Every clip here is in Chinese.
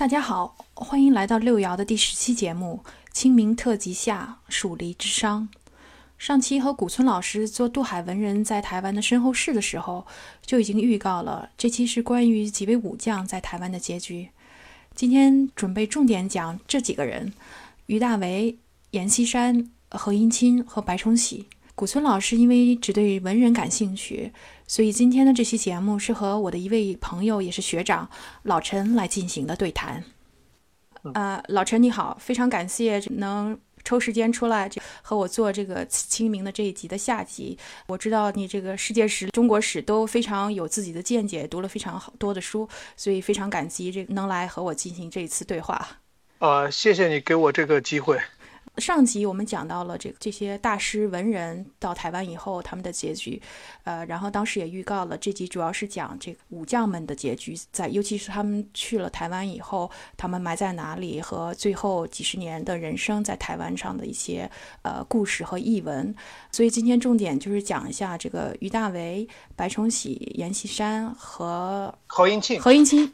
大家好，欢迎来到六爻的第十期节目《清明特辑下蜀离之殇》。上期和古村老师做渡海文人在台湾的身后事的时候，就已经预告了这期是关于几位武将在台湾的结局。今天准备重点讲这几个人：于大为、阎锡山、何应钦和白崇禧。古村老师因为只对文人感兴趣。所以今天的这期节目是和我的一位朋友，也是学长老陈来进行的对谈。呃，老陈你好，非常感谢能抽时间出来和我做这个清明的这一集的下集。我知道你这个世界史、中国史都非常有自己的见解，读了非常好多的书，所以非常感激这能来和我进行这一次对话。呃，谢谢你给我这个机会。上集我们讲到了这这些大师文人到台湾以后他们的结局，呃，然后当时也预告了这集主要是讲这个武将们的结局，在尤其是他们去了台湾以后，他们埋在哪里和最后几十年的人生在台湾上的一些呃故事和译文。所以今天重点就是讲一下这个于大为、白崇禧、阎锡山和何应钦。何应钦。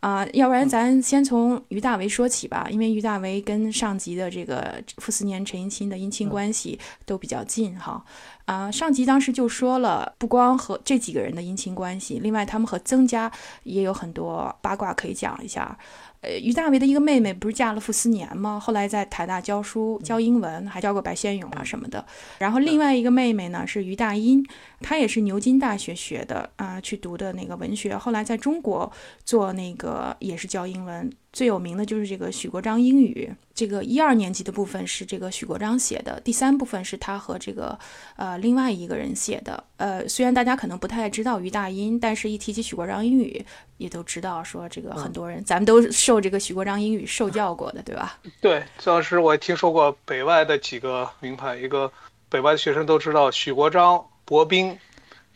啊，要不然咱先从于大为说起吧，因为于大为跟上级的这个傅斯年、陈寅清的姻亲关系都比较近哈。啊，上级当时就说了，不光和这几个人的姻亲关系，另外他们和曾家也有很多八卦可以讲一下。呃，于大为的一个妹妹不是嫁了傅斯年吗？后来在台大教书教英文，还教过白先勇啊什么的。然后另外一个妹妹呢是于大英，她也是牛津大学学的啊，去读的那个文学，后来在中国做那个也是教英文。最有名的就是这个许国璋英语，这个一二年级的部分是这个许国璋写的，第三部分是他和这个呃另外一个人写的。呃，虽然大家可能不太知道于大音，但是一提起许国璋英语，也都知道说这个很多人，咱们都受这个许国璋英语受教过的，对吧？对，当时我也听说过北外的几个名牌，一个北外的学生都知道许国璋、薄冰，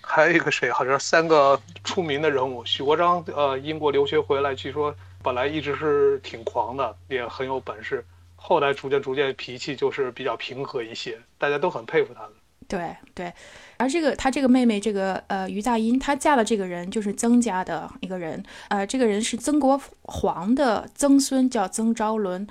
还有一个谁，好像三个出名的人物。许国璋呃，英国留学回来，据说。本来一直是挺狂的，也很有本事，后来逐渐逐渐脾气就是比较平和一些，大家都很佩服他。对对，而这个他这个妹妹这个呃于大音，她嫁的这个人就是曾家的一个人，呃，这个人是曾国藩的曾孙，叫曾昭伦。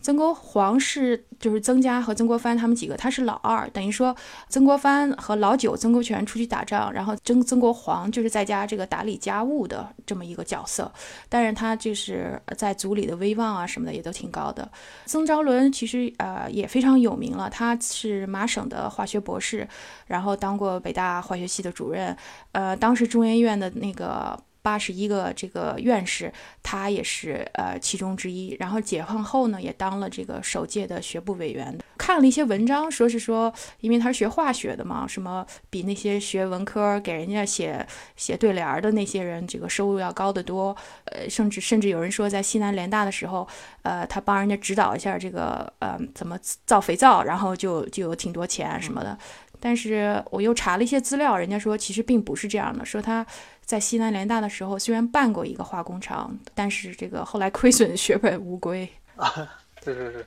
曾国煌是就是曾家和曾国藩他们几个，他是老二，等于说曾国藩和老九曾国荃出去打仗，然后曾曾国煌就是在家这个打理家务的这么一个角色，但是他就是在族里的威望啊什么的也都挺高的。曾昭伦其实呃也非常有名了，他是麻省的化学博士，然后当过北大化学系的主任，呃，当时中研院的那个。八十一个这个院士，他也是呃其中之一。然后解放后呢，也当了这个首届的学部委员。看了一些文章，说是说，因为他是学化学的嘛，什么比那些学文科给人家写写对联的那些人，这个收入要高得多。呃，甚至甚至有人说，在西南联大的时候，呃，他帮人家指导一下这个呃怎么造肥皂，然后就就有挺多钱什么的。但是我又查了一些资料，人家说其实并不是这样的，说他。在西南联大的时候，虽然办过一个化工厂，但是这个后来亏损，血本无归啊。是是是。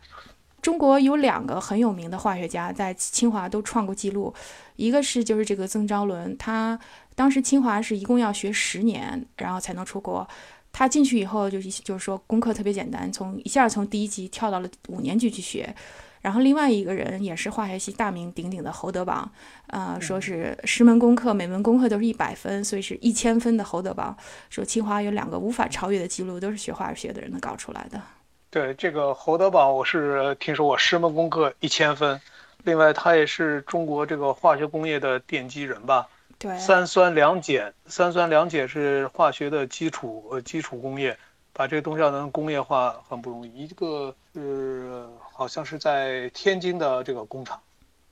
中国有两个很有名的化学家在清华都创过记录，一个是就是这个曾昭伦，他当时清华是一共要学十年，然后才能出国。他进去以后就是就是说功课特别简单，从一下从第一级跳到了五年级去学。然后另外一个人也是化学系大名鼎鼎的侯德榜，呃，说是十门功课每门功课都是一百分，所以是一千分的侯德榜。说清华有两个无法超越的记录，都是学化学的人能搞出来的。对这个侯德榜，我是听说过十门功课一千分。另外，他也是中国这个化学工业的奠基人吧？对，三酸两碱，三酸两碱是化学的基础，呃，基础工业。把这个东西要能工业化很不容易，一个是好像是在天津的这个工厂，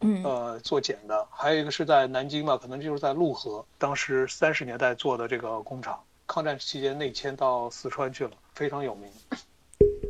嗯，呃，做茧的，还有一个是在南京吧，可能就是在陆河，当时三十年代做的这个工厂，抗战期间内迁到四川去了，非常有名。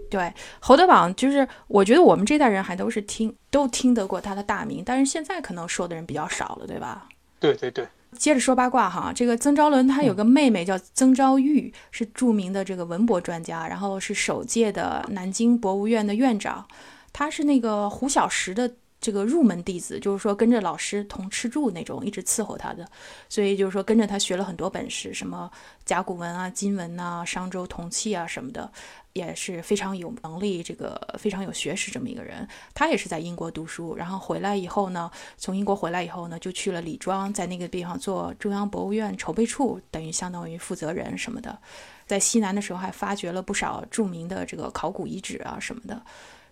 对，侯德榜就是，我觉得我们这代人还都是听都听得过他的大名，但是现在可能说的人比较少了，对吧？对对对。接着说八卦哈，这个曾昭伦他有个妹妹叫曾昭玉，是著名的这个文博专家，然后是首届的南京博物院的院长。他是那个胡小石的这个入门弟子，就是说跟着老师同吃住那种，一直伺候他的，所以就是说跟着他学了很多本事，什么甲骨文啊、金文呐、商周铜器啊什么的，也是非常有能力，这个非常有学识这么一个人。他也是在英国读书，然后回来以后呢，从英国回来以后呢，就去了李庄，在那个地方做中央博物院筹备处，等于相当于负责人什么的。在西南的时候还发掘了不少著名的这个考古遗址啊什么的。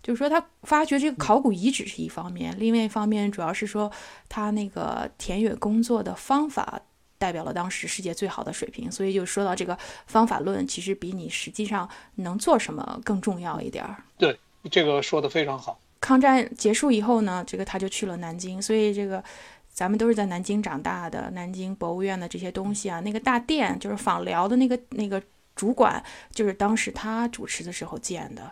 就是说，他发掘这个考古遗址是一方面，另外一方面主要是说他那个田野工作的方法代表了当时世界最好的水平，所以就说到这个方法论，其实比你实际上能做什么更重要一点儿。对，这个说的非常好。抗战结束以后呢，这个他就去了南京，所以这个咱们都是在南京长大的，南京博物院的这些东西啊，那个大殿就是访辽的那个那个主管，就是当时他主持的时候建的。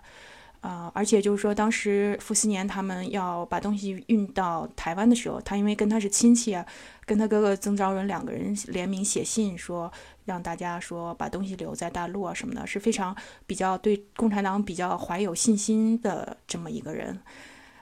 啊，而且就是说，当时傅斯年他们要把东西运到台湾的时候，他因为跟他是亲戚啊，跟他哥哥曾昭仁两个人联名写信说，让大家说把东西留在大陆啊什么的，是非常比较对共产党比较怀有信心的这么一个人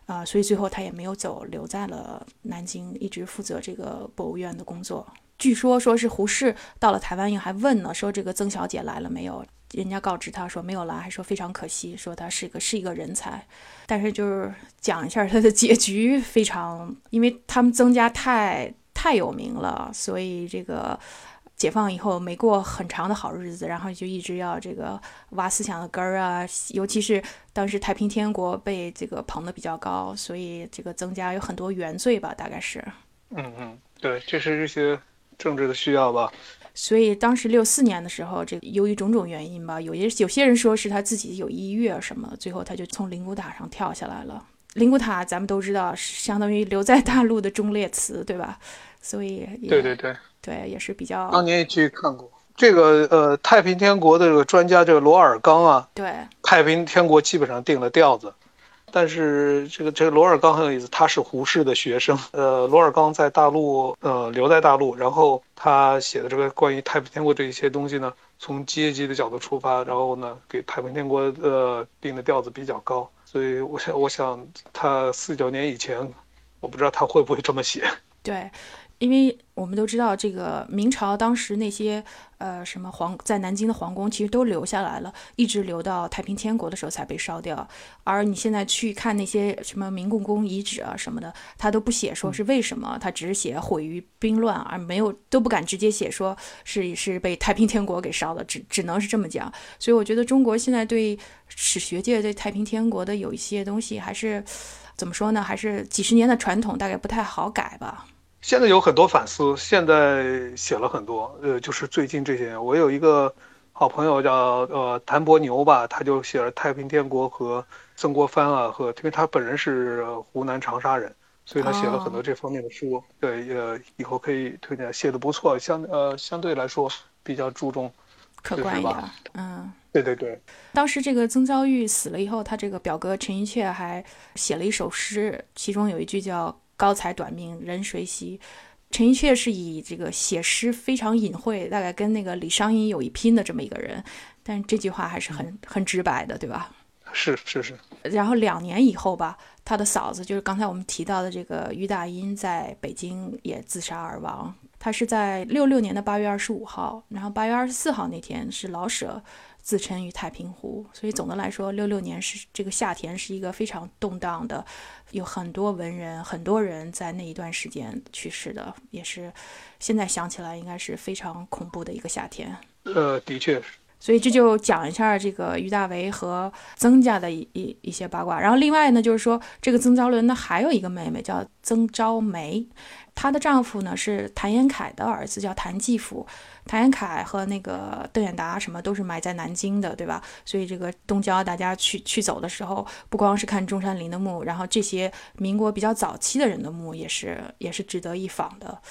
啊，所以最后他也没有走，留在了南京，一直负责这个博物院的工作。据说说是胡适到了台湾以后还问呢，说这个曾小姐来了没有？人家告知他说没有来，还说非常可惜，说他是个是一个人才，但是就是讲一下他的结局非常，因为他们曾家太太有名了，所以这个解放以后没过很长的好日子，然后就一直要这个挖思想的根儿啊，尤其是当时太平天国被这个捧得比较高，所以这个曾家有很多原罪吧，大概是。嗯嗯，对，这是这些政治的需要吧。所以当时六四年的时候，这由于种种原因吧，有些有些人说是他自己有抑郁啊什么，最后他就从灵谷塔上跳下来了。灵谷塔咱们都知道是相当于留在大陆的忠烈祠，对吧？所以对对对对，也是比较。当年也去看过这个呃太平天国的这个专家这个罗尔刚啊，对太平天国基本上定了调子。但是这个这个罗尔刚很有意思，他是胡适的学生。呃，罗尔刚在大陆，呃，留在大陆，然后他写的这个关于太平天国这一些东西呢，从阶级的角度出发，然后呢，给太平天国呃定的调子比较高。所以我想，我想他四九年以前，我不知道他会不会这么写。对。因为我们都知道，这个明朝当时那些呃什么皇在南京的皇宫，其实都留下来了，一直留到太平天国的时候才被烧掉。而你现在去看那些什么明故宫遗址啊什么的，他都不写说是为什么，他只是写毁于兵乱，而没有都不敢直接写说是是被太平天国给烧了，只只能是这么讲。所以我觉得中国现在对史学界对太平天国的有一些东西，还是怎么说呢？还是几十年的传统，大概不太好改吧。现在有很多反思，现在写了很多。呃，就是最近这些年，我有一个好朋友叫呃谭伯牛吧，他就写了太平天国和曾国藩啊，和因为他本人是湖南长沙人，所以他写了很多这方面的书。对，呃，以后可以推荐，写的不错，相呃相对来说比较注重客观一点。嗯，对对对。当时这个曾昭玉死了以后，他这个表哥陈寅恪还写了一首诗，其中有一句叫。高才短命人谁惜？陈寅恪是以这个写诗非常隐晦，大概跟那个李商隐有一拼的这么一个人，但这句话还是很很直白的，对吧？是是是。然后两年以后吧，他的嫂子就是刚才我们提到的这个于大音，在北京也自杀而亡。他是在六六年的八月二十五号，然后八月二十四号那天是老舍。自称于太平湖，所以总的来说，六六年是这个夏天是一个非常动荡的，有很多文人，很多人在那一段时间去世的，也是现在想起来应该是非常恐怖的一个夏天。呃，的确是。所以这就讲一下这个于大为和曾家的一一一些八卦。然后另外呢，就是说这个曾昭伦呢还有一个妹妹叫曾昭梅，她的丈夫呢是谭延闿的儿子，叫谭继甫。谭延闿和那个邓演达什么都是埋在南京的，对吧？所以这个东郊大家去去走的时候，不光是看中山陵的墓，然后这些民国比较早期的人的墓也是也是值得一访的。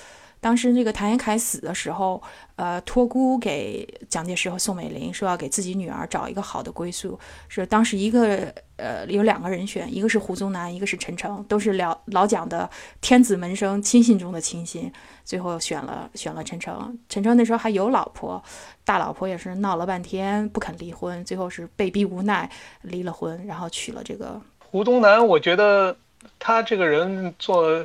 当时那个谭延闿死的时候，呃，托孤给蒋介石和宋美龄，说要给自己女儿找一个好的归宿。是当时一个呃有两个人选，一个是胡宗南，一个是陈诚，都是老老蒋的天子门生亲信中的亲信。最后选了选了陈诚。陈诚那时候还有老婆，大老婆也是闹了半天不肯离婚，最后是被逼无奈离了婚，然后娶了这个胡宗南。我觉得他这个人做，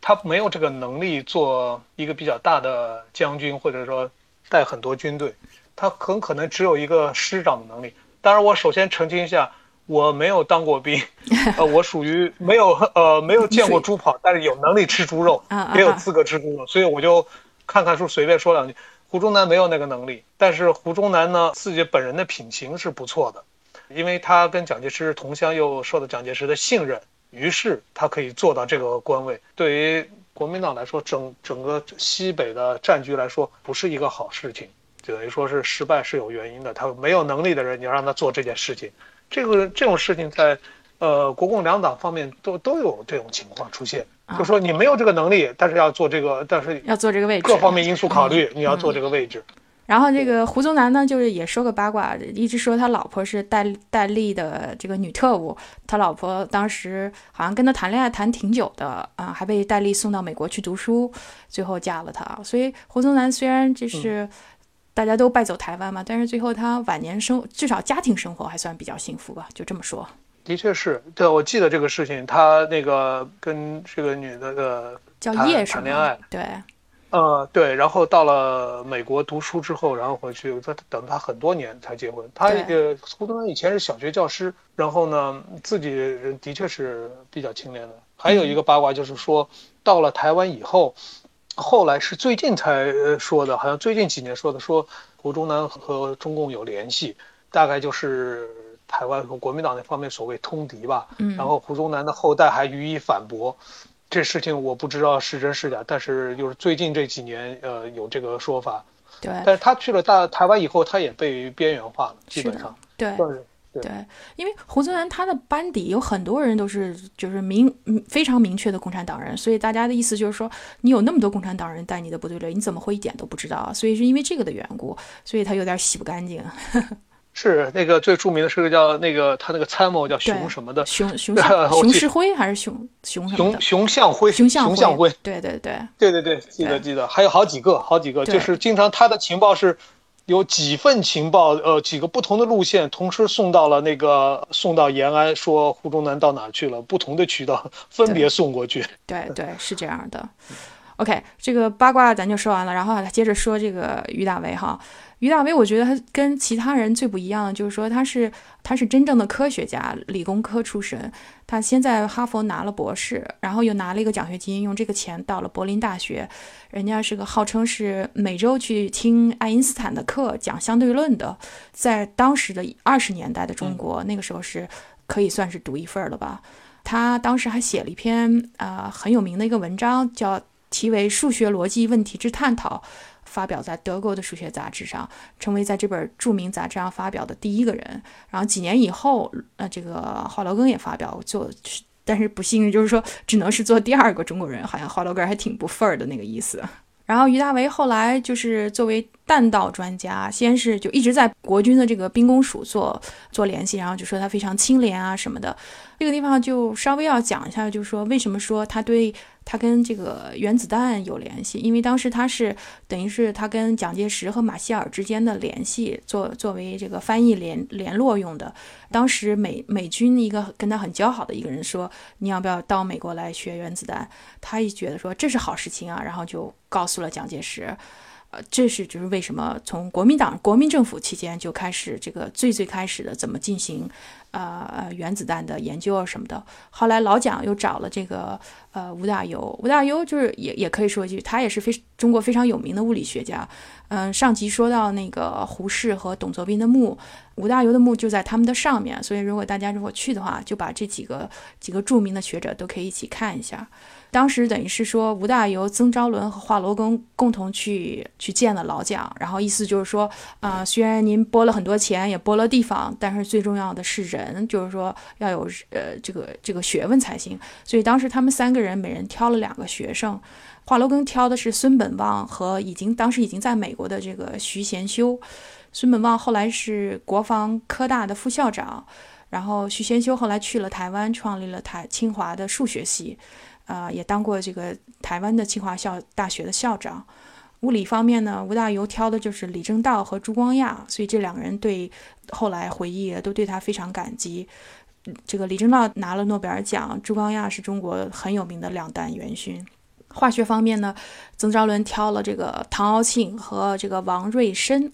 他没有这个能力做一个比较大的将军，或者说带很多军队，他很可能只有一个师长的能力。当然，我首先澄清一下，我没有当过兵，呃，我属于没有呃没有见过猪跑，但是有能力吃猪肉，也有资格吃猪肉，所以我就看看书，随便说两句。胡宗南没有那个能力，但是胡宗南呢，自己本人的品行是不错的，因为他跟蒋介石同乡，又受到蒋介石的信任，于是他可以做到这个官位。对于国民党来说，整整个西北的战局来说，不是一个好事情，等于说是失败是有原因的。他没有能力的人，你要让他做这件事情，这个这种事情在，呃，国共两党方面都都有这种情况出现。就说你没有这个能力，但是要做这个，但是要做这个位置，各方面因素考虑，你要做这个位置。然后这个胡宗南呢，就是也说个八卦，一直说他老婆是戴戴笠的这个女特务，他老婆当时好像跟他谈恋爱谈挺久的啊，还被戴笠送到美国去读书，最后嫁了他。所以胡宗南虽然就是大家都败走台湾嘛，但是最后他晚年生至少家庭生活还算比较幸福吧，就这么说。的确是对，我记得这个事情，他那个跟这个女的的叫叶谈恋爱，对，呃，对，然后到了美国读书之后，然后回去，他等他很多年才结婚。他呃，胡宗南以前是小学教师，然后呢，自己人的确是比较清廉的。还有一个八卦就是说，到了台湾以后，后来是最近才说的，好像最近几年说的，说胡宗南和中共有联系，大概就是。台湾和国民党那方面所谓通敌吧，嗯，然后胡宗南的后代还予以反驳，这事情我不知道是真是假，但是就是最近这几年，呃，有这个说法，对，但是他去了大台湾以后，他也被边缘化了，基本上，对，对，因为胡宗南他的班底有很多人都是就是明非常明确的共产党人，所以大家的意思就是说，你有那么多共产党人带你的部队里，你怎么会一点都不知道？所以是因为这个的缘故，所以他有点洗不干净。是那个最著名的是个叫那个他那个参谋叫熊什么的熊 熊熊世辉还是熊熊什么熊熊向辉熊向辉对对对对对对记得记得还有好几个好几个就是经常他的情报是有几份情报呃几个不同的路线同时送到了那个送到延安说胡宗南到哪去了不同的渠道 分别送过去对对是这样的 OK 这个八卦咱就说完了然后接着说这个于大为哈。于大为，我觉得他跟其他人最不一样的就是说，他是他是真正的科学家，理工科出身。他先在哈佛拿了博士，然后又拿了一个奖学金，用这个钱到了柏林大学。人家是个号称是每周去听爱因斯坦的课，讲相对论的。在当时的二十年代的中国，那个时候是可以算是独一份了吧。他当时还写了一篇啊很有名的一个文章，叫题为《数学逻辑问题之探讨》。发表在德国的数学杂志上，成为在这本著名杂志上发表的第一个人。然后几年以后，呃，这个华罗庚也发表做，但是不幸就是说，只能是做第二个中国人。好像华罗庚还挺不忿儿的那个意思。然后于大为后来就是作为弹道专家，先是就一直在国军的这个兵工署做做联系，然后就说他非常清廉啊什么的。这个地方就稍微要讲一下，就是说为什么说他对。他跟这个原子弹有联系，因为当时他是等于是他跟蒋介石和马歇尔之间的联系，作作为这个翻译联联络用的。当时美美军一个跟他很交好的一个人说：“你要不要到美国来学原子弹？”他一觉得说这是好事情啊，然后就告诉了蒋介石。呃，这是就是为什么从国民党国民政府期间就开始这个最最开始的怎么进行。呃，原子弹的研究啊什么的。后来老蒋又找了这个呃吴大猷，吴大猷就是也也可以说一句，他也是非中国非常有名的物理学家。嗯，上集说到那个胡适和董作宾的墓，吴大猷的墓就在他们的上面，所以如果大家如果去的话，就把这几个几个著名的学者都可以一起看一下。当时等于是说，吴大猷、曾昭伦和华罗庚共同去去见了老蒋，然后意思就是说，啊，虽然您拨了很多钱，也拨了地方，但是最重要的是人，就是说要有呃这个这个学问才行。所以当时他们三个人每人挑了两个学生，华罗庚挑的是孙本旺和已经当时已经在美国的这个徐贤修。孙本旺后来是国防科大的副校长，然后徐贤修后来去了台湾，创立了台清华的数学系。啊，也当过这个台湾的清华校大学的校长。物理方面呢，吴大猷挑的就是李政道和朱光亚，所以这两个人对后来回忆都对他非常感激。这个李政道拿了诺贝尔奖，朱光亚是中国很有名的两弹元勋。化学方面呢，曾昭伦挑了这个唐敖庆和这个王瑞生。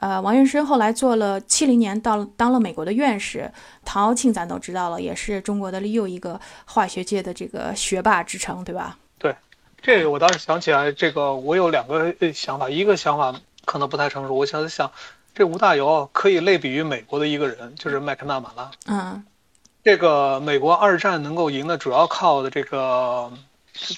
呃，王瑞生后来做了七零年到当了美国的院士。唐敖庆咱都知道了，也是中国的又一个化学界的这个学霸之称，对吧？对，这个我倒是想起来，这个我有两个想法，一个想法可能不太成熟，我想想，这吴大猷可以类比于美国的一个人，就是麦克纳马拉。嗯，这个美国二战能够赢的主要靠的这个。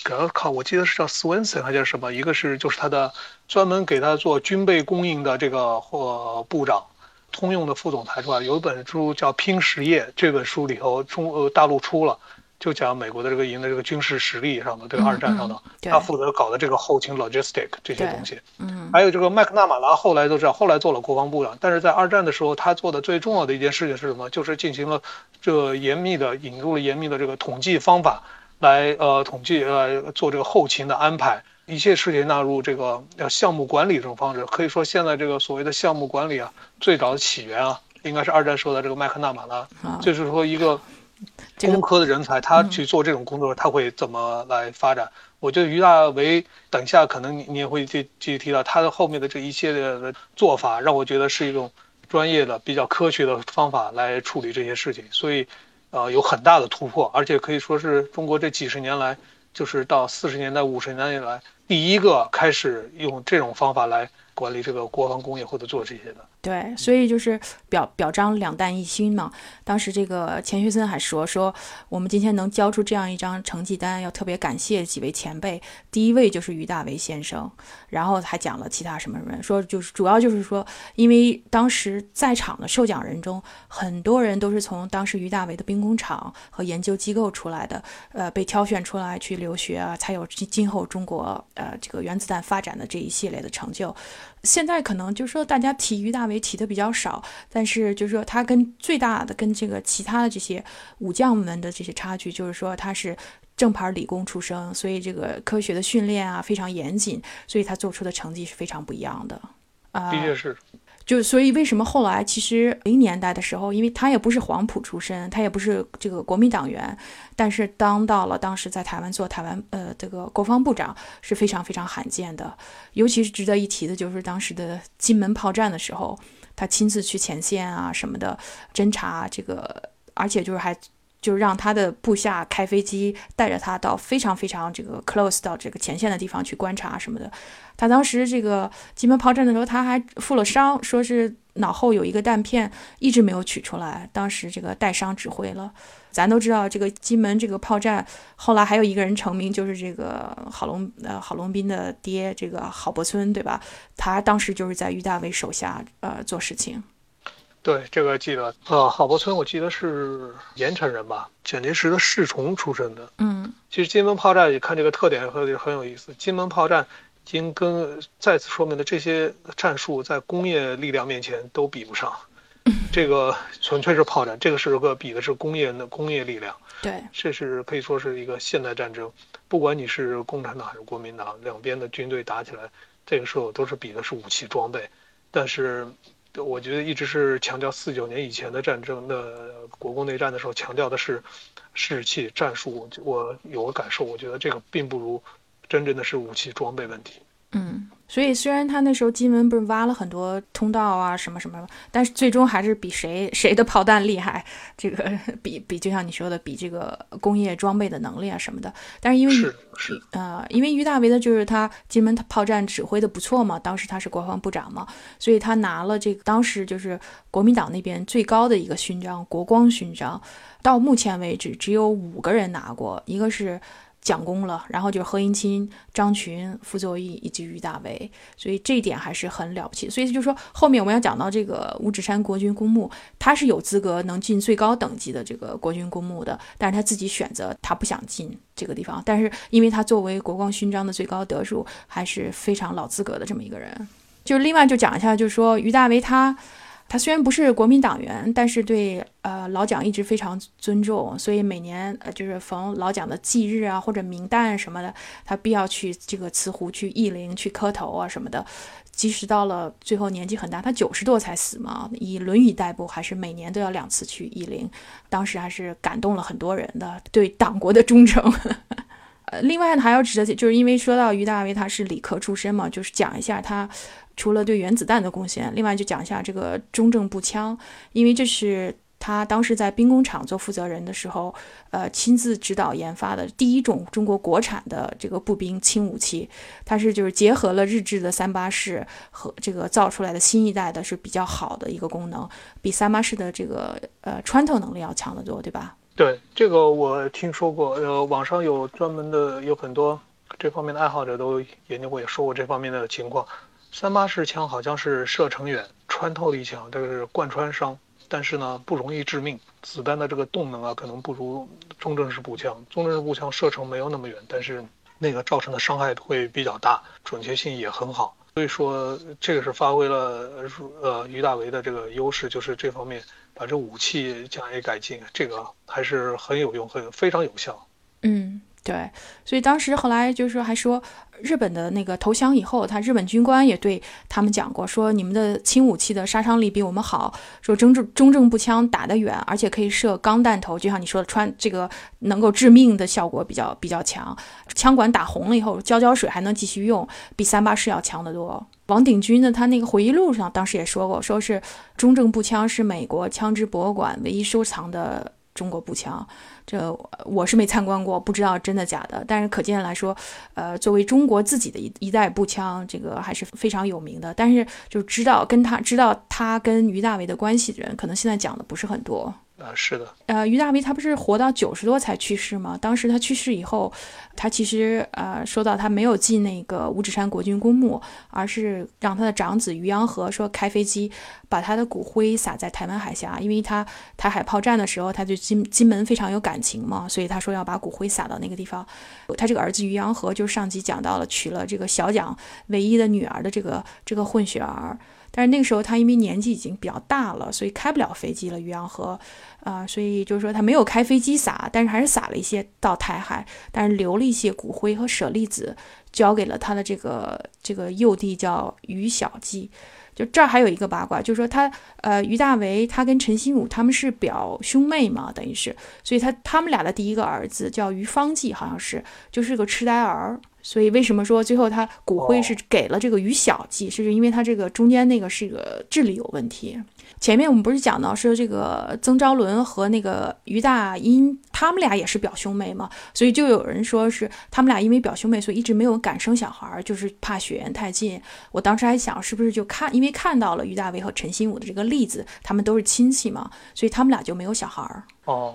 主要靠，我记得是叫 Swenson 还叫什么？一个是就是他的专门给他做军备供应的这个或部长，通用的副总裁出来有一本书叫《拼实业》，这本书里头中呃大陆出了，就讲美国的这个赢的这个军事实力上的这个二战上的，他负责搞的这个后勤 logistic 这些东西。嗯，还有这个麦克纳马拉后来都知道，后来做了国防部长，但是在二战的时候，他做的最重要的一件事情是什么？就是进行了这严密的引入了严密的这个统计方法。来呃统计呃做这个后勤的安排，一切事情纳入这个呃项目管理这种方式。可以说现在这个所谓的项目管理啊，最早的起源啊，应该是二战时候的这个麦克纳马拉，就是说一个工科的人才，他去做这种工作，他会怎么来发展？我觉得于大为等一下可能你你也会继继续提到他的后面的这一系列的做法，让我觉得是一种专业的、比较科学的方法来处理这些事情，所以。呃，有很大的突破，而且可以说是中国这几十年来，就是到四十年代、五十年代以来，第一个开始用这种方法来管理这个国防工业或者做这些的。对，所以就是表表彰两弹一星嘛。当时这个钱学森还说说，我们今天能交出这样一张成绩单，要特别感谢几位前辈。第一位就是于大为先生，然后还讲了其他什么什么，说就是主要就是说，因为当时在场的受奖人中，很多人都是从当时于大为的兵工厂和研究机构出来的，呃，被挑选出来去留学啊，才有今今后中国呃这个原子弹发展的这一系列的成就。现在可能就是说大家提于大为提的比较少，但是就是说他跟最大的跟这个其他的这些武将们的这些差距，就是说他是正牌理工出身，所以这个科学的训练啊非常严谨，所以他做出的成绩是非常不一样的。啊，的确是。就所以，为什么后来其实零年代的时候，因为他也不是黄埔出身，他也不是这个国民党员，但是当到了当时在台湾做台湾呃这个国防部长是非常非常罕见的。尤其是值得一提的就是当时的金门炮战的时候，他亲自去前线啊什么的侦查这个，而且就是还。就让他的部下开飞机带着他到非常非常这个 close 到这个前线的地方去观察什么的。他当时这个金门炮战的时候，他还负了伤，说是脑后有一个弹片一直没有取出来，当时这个带伤指挥了。咱都知道这个金门这个炮战，后来还有一个人成名，就是这个郝龙呃郝龙斌的爹这个郝柏村，对吧？他当时就是在于大为手下呃做事情。对这个记得，呃，郝柏村我记得是盐城人吧，蒋介石的侍从出身的。嗯，其实金门炮战，你看这个特点很很有意思。金门炮战已经跟再次说明了这些战术在工业力量面前都比不上。这个纯粹是炮战，这个是个比的是工业的工业力量。对，这是可以说是一个现代战争，不管你是共产党还是国民党，两边的军队打起来，这个时候都是比的是武器装备，但是。我觉得一直是强调四九年以前的战争的国共内战的时候，强调的是士气战术。我有个感受，我觉得这个并不如真正的是武器装备问题。嗯。所以虽然他那时候金门不是挖了很多通道啊什么什么，但是最终还是比谁谁的炮弹厉害，这个 比比就像你说的比这个工业装备的能力啊什么的。但是因为是是呃，因为于大为的就是他金门炮战指挥的不错嘛，当时他是国防部长嘛，所以他拿了这个当时就是国民党那边最高的一个勋章——国光勋章，到目前为止只有五个人拿过，一个是。讲功了，然后就是何应钦、张群、傅作义以及于大为，所以这一点还是很了不起。所以就是说，后面我们要讲到这个五指山国军公墓，他是有资格能进最高等级的这个国军公墓的，但是他自己选择他不想进这个地方。但是因为他作为国光勋章的最高得数，还是非常老资格的这么一个人。就另外就讲一下，就是说于大为他。他虽然不是国民党员，但是对呃老蒋一直非常尊重，所以每年呃就是逢老蒋的忌日啊或者名旦什么的，他必要去这个慈湖去义陵去磕头啊什么的。即使到了最后年纪很大，他九十多才死嘛，以轮椅代步，还是每年都要两次去义陵，当时还是感动了很多人的对党国的忠诚。呃，另外呢还要指的，就是因为说到于大为他是理科出身嘛，就是讲一下他。除了对原子弹的贡献，另外就讲一下这个中正步枪，因为这是他当时在兵工厂做负责人的时候，呃，亲自指导研发的第一种中国国产的这个步兵轻武器。它是就是结合了日制的三八式和这个造出来的新一代的是比较好的一个功能，比三八式的这个呃穿透能力要强得多，对吧？对，这个我听说过，呃，网上有专门的有很多这方面的爱好者都研究过，也说过这方面的情况。三八式枪好像是射程远、穿透力强，这个是贯穿伤，但是呢不容易致命。子弹的这个动能啊，可能不如中正式步枪。中正式步枪射程没有那么远，但是那个造成的伤害会比较大，准确性也很好。所以说，这个是发挥了呃于大为的这个优势，就是这方面把这武器加以改进，这个还是很有用，很非常有效。嗯，对。所以当时后来就是还说。日本的那个投降以后，他日本军官也对他们讲过，说你们的轻武器的杀伤力比我们好，说中正中正步枪打得远，而且可以射钢弹头，就像你说的，穿这个能够致命的效果比较比较强，枪管打红了以后浇浇水还能继续用，比三八式要强得多。王鼎钧呢，他那个回忆录上当时也说过，说是中正步枪是美国枪支博物馆唯一收藏的。中国步枪，这我是没参观过，不知道真的假的。但是可见来说，呃，作为中国自己的一一代步枪，这个还是非常有名的。但是就知道跟他知道他跟于大为的关系的人，可能现在讲的不是很多。啊，是的，呃，于大为他不是活到九十多才去世吗？当时他去世以后，他其实呃说到他没有进那个五指山国军公墓，而是让他的长子于洋和说开飞机把他的骨灰撒在台湾海峡，因为他台海炮战的时候，他对金金门非常有感情嘛，所以他说要把骨灰撒到那个地方。他这个儿子于洋和就上集讲到了娶了这个小蒋唯一的女儿的这个这个混血儿。但是那个时候他因为年纪已经比较大了，所以开不了飞机了。于洋和，啊，所以就是说他没有开飞机撒，但是还是撒了一些到台海，但是留了一些骨灰和舍利子，交给了他的这个这个幼弟叫于小季。就这儿还有一个八卦，就是说他，呃，于大为他跟陈新武他们是表兄妹嘛，等于是，所以他他们俩的第一个儿子叫于方济，好像是就是个痴呆儿。所以为什么说最后他骨灰是给了这个于小季？是因为他这个中间那个是个智力有问题。前面我们不是讲到说这个曾昭伦和那个于大英，他们俩也是表兄妹嘛，所以就有人说是他们俩因为表兄妹，所以一直没有敢生小孩，就是怕血缘太近。我当时还想是不是就看，因为看到了于大为和陈新武的这个例子，他们都是亲戚嘛，所以他们俩就没有小孩。哦。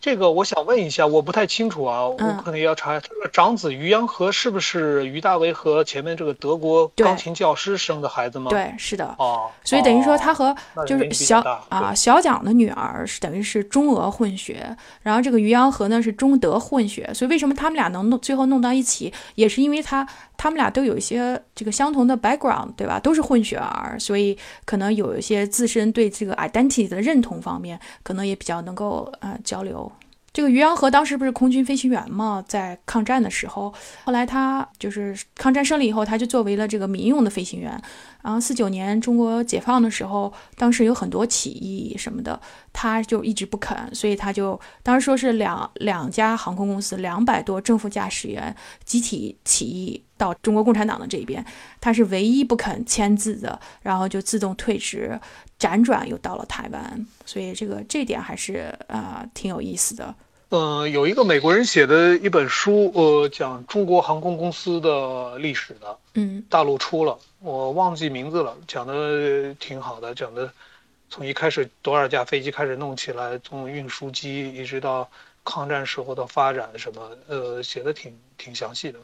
这个我想问一下，我不太清楚啊，我可能要查。这个长子于洋和是不是于大为和前面这个德国钢琴教师生的孩子吗？对，是的。哦，所以等于说他和就是小啊小蒋的女儿是等于是中俄混血，然后这个于洋和呢是中德混血，所以为什么他们俩能弄最后弄到一起，也是因为他他们俩都有一些这个相同的 background，对吧？都是混血儿，所以可能有一些自身对这个 identity 的认同方面，可能也比较能够呃。交流，这个于洋和当时不是空军飞行员嘛，在抗战的时候，后来他就是抗战胜利以后，他就作为了这个民用的飞行员。然后四九年中国解放的时候，当时有很多起义什么的，他就一直不肯，所以他就当时说是两两家航空公司两百多正副驾驶员集体起义到中国共产党的这边，他是唯一不肯签字的，然后就自动退职。辗转又到了台湾，所以这个这点还是啊挺有意思的。嗯，有一个美国人写的一本书，呃，讲中国航空公司的历史的。嗯，大陆出了，我忘记名字了，讲的挺好的，讲的从一开始多少架飞机开始弄起来，从运输机一直到抗战时候的发展什么，呃，写的挺挺详细的。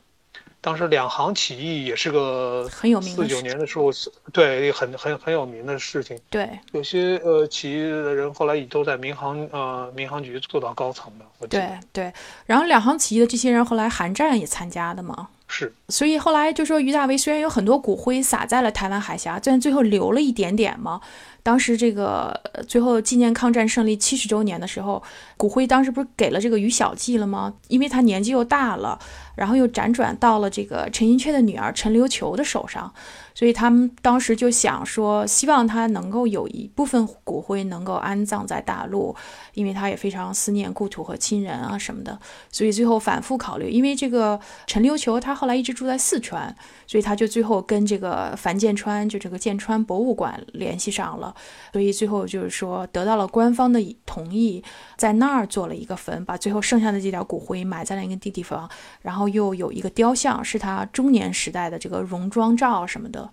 当时两航起义也是个很有名四九年的时候，对，很很很有名的事情。对，有些呃起义的人后来也都在民航呃民航局做到高层的。对对，然后两航起义的这些人后来韩战也参加的嘛。是。所以后来就说于大为虽然有很多骨灰撒在了台湾海峡，但最后留了一点点嘛。当时这个最后纪念抗战胜利七十周年的时候，骨灰当时不是给了这个于小季了吗？因为他年纪又大了，然后又辗转到了这个陈寅恪的女儿陈留球的手上。所以他们当时就想说，希望他能够有一部分骨灰能够安葬在大陆，因为他也非常思念故土和亲人啊什么的。所以最后反复考虑，因为这个陈留球他后来一直住在四川，所以他就最后跟这个樊建川就这个建川博物馆联系上了。所以最后就是说得到了官方的同意，在那儿做了一个坟，把最后剩下的这点骨灰埋在了一个地方，然后又有一个雕像，是他中年时代的这个戎装照什么的。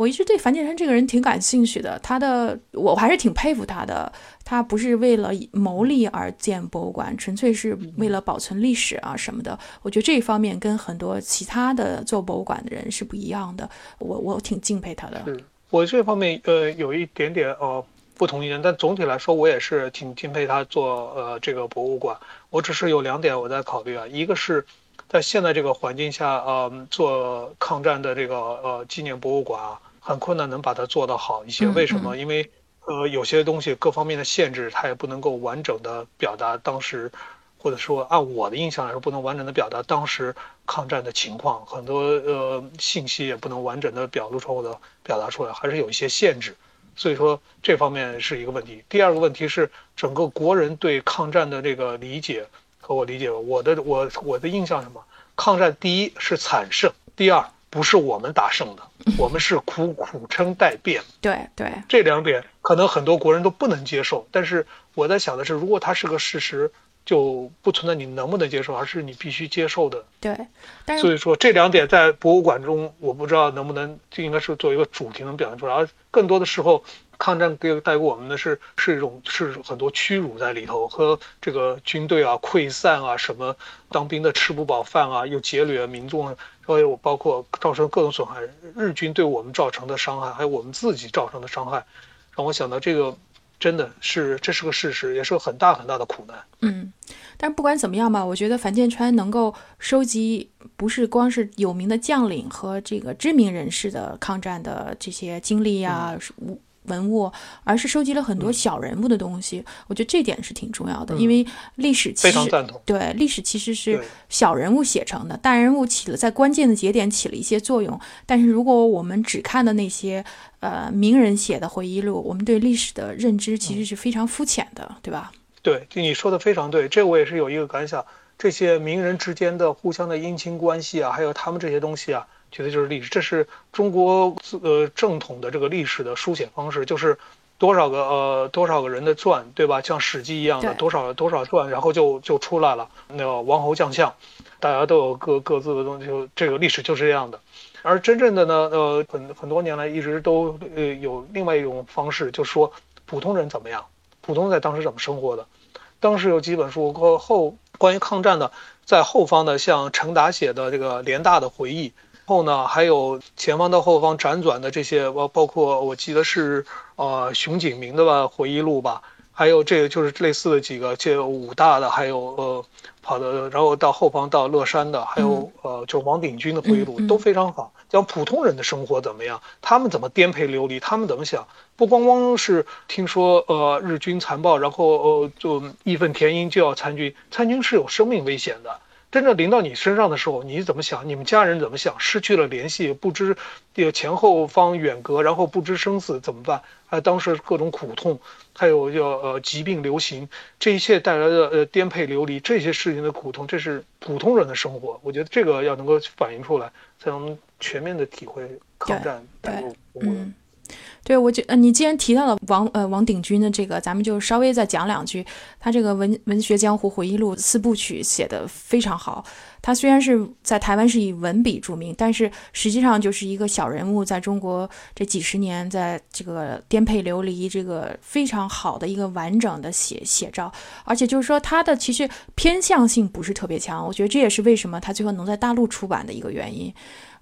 我一直对樊建川这个人挺感兴趣的，他的我还是挺佩服他的。他不是为了牟利而建博物馆，纯粹是为了保存历史啊什么的。我觉得这一方面跟很多其他的做博物馆的人是不一样的。我我挺敬佩他的。嗯，我这方面呃有一点点呃不同意见，但总体来说我也是挺敬佩他做呃这个博物馆。我只是有两点我在考虑啊，一个是。在现在这个环境下，呃，做抗战的这个呃纪念博物馆啊，很困难能把它做到好一些。为什么？因为呃有些东西各方面的限制，它也不能够完整的表达当时，或者说按我的印象来说，不能完整的表达当时抗战的情况，很多呃信息也不能完整的表露出的表达出来，还是有一些限制。所以说这方面是一个问题。第二个问题是整个国人对抗战的这个理解。和我理解，我的我我的印象什么？抗战第一是惨胜，第二不是我们打胜的，我们是苦苦撑待变。对对，这两点可能很多国人都不能接受。但是我在想的是，如果它是个事实，就不存在你能不能接受，而是你必须接受的。对，所以说这两点在博物馆中，我不知道能不能，就应该是作为一个主题能表现出来，而更多的时候。抗战给带给我们的是是一种是很多屈辱在里头，和这个军队啊溃散啊，什么当兵的吃不饱饭啊，又劫掠民众，包括造成各种损害，日军对我们造成的伤害，还有我们自己造成的伤害，让我想到这个真的是这是个事实，也是个很大很大的苦难。嗯，但是不管怎么样吧，我觉得樊建川能够收集不是光是有名的将领和这个知名人士的抗战的这些经历呀，文物，而是收集了很多小人物的东西。我觉得这点是挺重要的，因为历史其实对历史其实是小人物写成的，大人物起了在关键的节点起了一些作用。但是如果我们只看的那些呃名人写的回忆录，我们对历史的认知其实是非常肤浅的，对吧？对，就你说的非常对，这我也是有一个感想。这些名人之间的互相的姻亲关系啊，还有他们这些东西啊。觉得就是历史，这是中国呃正统的这个历史的书写方式，就是多少个呃多少个人的传，对吧？像《史记》一样的多少多少传，然后就就出来了。那个王侯将相，大家都有各各自的东西，就这个历史就是这样的。而真正的呢，呃，很很多年来一直都呃有另外一种方式，就说普通人怎么样，普通在当时怎么生活的。当时有几本书和后关于抗战的，在后方的像程达写的这个联大的回忆。后呢，还有前方到后方辗转的这些，包包括我记得是呃熊景明的吧回忆录吧，还有这个就是类似的几个，这武大的，还有呃跑的，然后到后方到乐山的，还有呃就王鼎钧的回忆录都非常好，讲普通人的生活怎么样，他们怎么颠沛流离，他们怎么想，不光光是听说呃日军残暴，然后呃就义愤填膺就要参军，参军是有生命危险的。真正临到你身上的时候，你怎么想？你们家人怎么想？失去了联系，不知前后方远隔，然后不知生死怎么办？还当时各种苦痛，还有叫呃疾病流行，这一切带来的呃颠沛流离，这些事情的苦痛，这是普通人的生活。我觉得这个要能够反映出来，才能全面的体会抗战带给我们。对，我觉呃，你既然提到了王呃王鼎钧的这个，咱们就稍微再讲两句。他这个文文学江湖回忆录四部曲写的非常好。他虽然是在台湾是以文笔著名，但是实际上就是一个小人物，在中国这几十年，在这个颠沛流离，这个非常好的一个完整的写写照。而且就是说，他的其实偏向性不是特别强。我觉得这也是为什么他最后能在大陆出版的一个原因。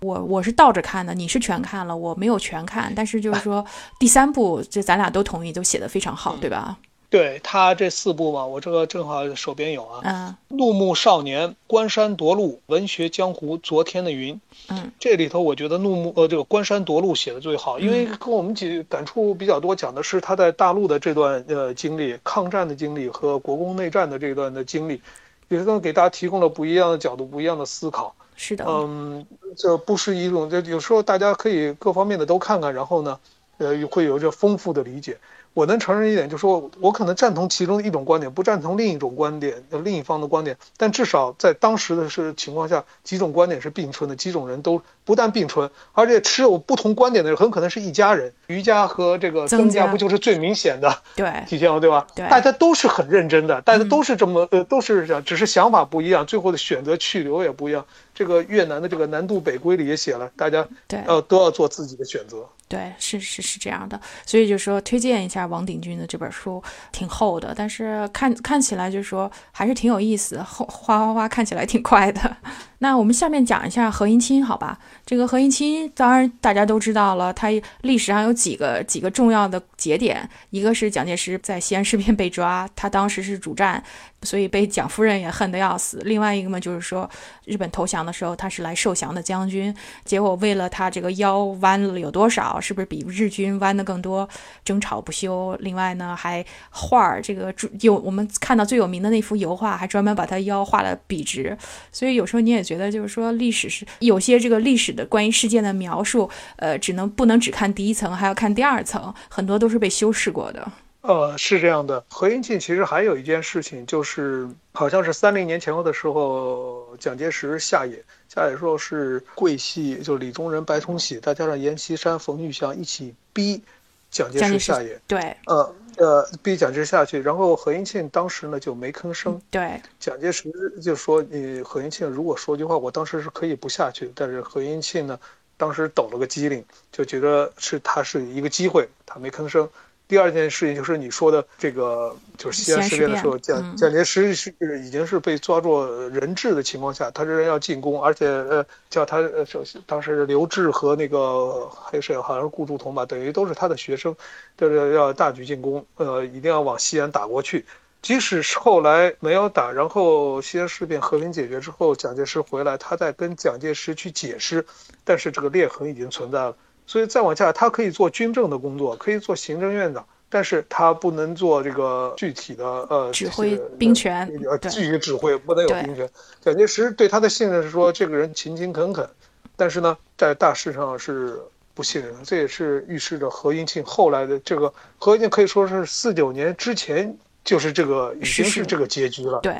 我我是倒着看的，你是全看了，我没有全看。但是就是说，第三部，这咱俩都同意，都写的非常好，对吧？对他这四部嘛，我这个正好手边有啊。嗯怒目少年、关山夺路、文学江湖、昨天的云。嗯，这里头我觉得怒目呃这个关山夺路写的最好，因为跟我们几感触比较多，讲的是他在大陆的这段呃经历、抗战的经历和国共内战的这段的经历，也是给大家提供了不一样的角度、不一样的思考。是的，嗯，这不是一种，就有时候大家可以各方面的都看看，然后呢，呃，会有着丰富的理解。我能承认一点，就是说我可能赞同其中的一种观点，不赞同另一种观点，呃另一方的观点。但至少在当时的是情况下，几种观点是并存的，几种人都不但并存，而且持有不同观点的人很可能是一家人。瑜伽和这个增增加加不就是最明显的对体现了，对吧？对大家都是很认真的，大家都是这么呃，都是这样，只是想法不一样，最后的选择去留也不一样。这个越南的这个南渡北归里也写了，大家对呃都要做自己的选择。对，是是是这样的，所以就说推荐一下王鼎钧的这本书，挺厚的，但是看看起来就是说还是挺有意思，后哗哗哗看起来挺快的。那我们下面讲一下何应钦，好吧？这个何应钦，当然大家都知道了，他历史上有几个几个重要的节点，一个是蒋介石在西安事变被抓，他当时是主战，所以被蒋夫人也恨得要死。另外一个嘛，就是说日本投降的时候，他是来受降的将军，结果为了他这个腰弯了有多少，是不是比日军弯的更多，争吵不休。另外呢，还画儿这个有我们看到最有名的那幅油画，还专门把他腰画了笔直。所以有时候你也觉得，就是说历史是有些这个历史的关于事件的描述，呃，只能不能只看第一层，还要看第二层，很多都是被修饰过的。呃，是这样的。何应钦其实还有一件事情，就是好像是三零年前后的时候，蒋介石下野，下野时候是桂系，就李宗仁、白崇禧，再加上阎锡山、冯玉祥一起逼蒋介石石下野，对呃呃，逼蒋介石下去。然后何应钦当时呢就没吭声。对蒋介石就说：“你何应钦如果说句话，我当时是可以不下去。”但是何应钦呢，当时抖了个机灵，就觉得是他是一个机会，他没吭声。第二件事情就是你说的这个，就是西安事变的时候，蒋蒋介石是已经是被抓住人质的情况下，他仍然要进攻，而且呃叫他呃首先当时刘志和那个还有谁，好像是顾祝同吧，等于都是他的学生，就是要大举进攻，呃一定要往西安打过去。即使是后来没有打，然后西安事变和平解决之后，蒋介石回来，他在跟蒋介石去解释，但是这个裂痕已经存在了。所以再往下，他可以做军政的工作，可以做行政院长，但是他不能做这个具体的呃指挥兵权呃对具体指挥不能有兵权。蒋介石对他的信任是说这个人勤勤恳恳，但是呢，在大事上是不信任的。这也是预示着何应钦后来的这个何应钦可以说是四九年之前就是这个已经是这个结局了。对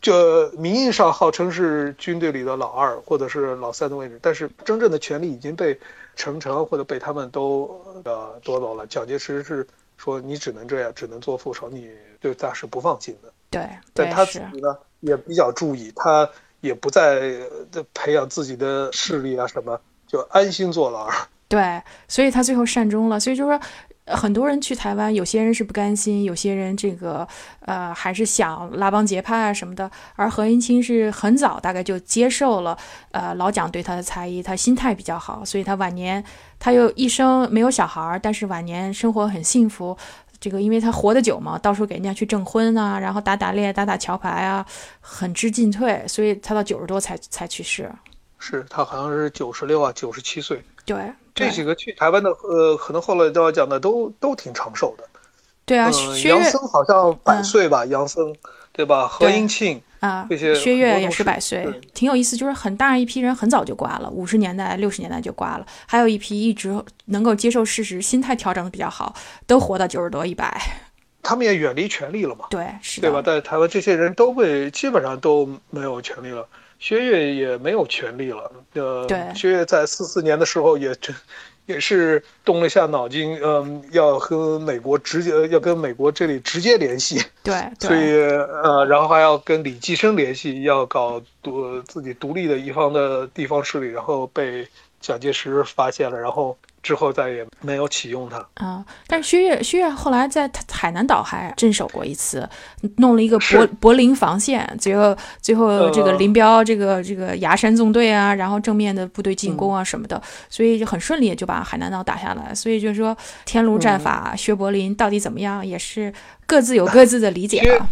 这名义上号称是军队里的老二或者是老三的位置，但是真正的权力已经被陈诚或者被他们都呃夺走了。蒋介石是说你只能这样，只能做副手，你对大事不放心的。对但他自己呢也比较注意，他也不再呃培养自己的势力啊什么，就安心坐牢。对，所以他最后善终了。所以就是说，呃很多人去台湾，有些人是不甘心，有些人这个呃还是想拉帮结派啊什么的。而何应钦是很早大概就接受了呃老蒋对他的才艺，他心态比较好，所以他晚年他又一生没有小孩，但是晚年生活很幸福。这个因为他活得久嘛，到处给人家去证婚啊，然后打打猎、打打桥牌啊，很知进退，所以他到九十多才才去世。是他好像是九十六啊，九十七岁。对，对这几个去台湾的，呃，可能后来都要讲的都都挺长寿的。对啊，杨森好像百岁吧，杨森，对吧？何对应钦，啊这些，薛岳也是百岁，挺有意思。就是很大一批人很早就挂了，五十年代、六十年代就挂了，还有一批一直能够接受事实、心态调整的比较好，都活到九十多、一百。他们也远离权力了嘛，对，是的，对吧？在台湾，这些人都被基本上都没有权利了，薛岳也没有权利了。呃，对薛岳在四四年的时候也真也是动了一下脑筋，嗯，要和美国直接要跟美国这里直接联系，对所以呃，然后还要跟李济深联系，要搞独自己独立的一方的地方势力，然后被蒋介石发现了，然后之后再也没有启用它。啊、但是薛岳薛岳后来在他海南岛还镇守过一次，弄了一个柏柏林防线，最后最后这个呃林彪这个这个崖山纵队啊，然后正面的部队进攻啊什么的，所以就很顺利就把海南岛打下来。所以就是说天炉战法、薛柏林到底怎么样，也是各自有各自的理解吧。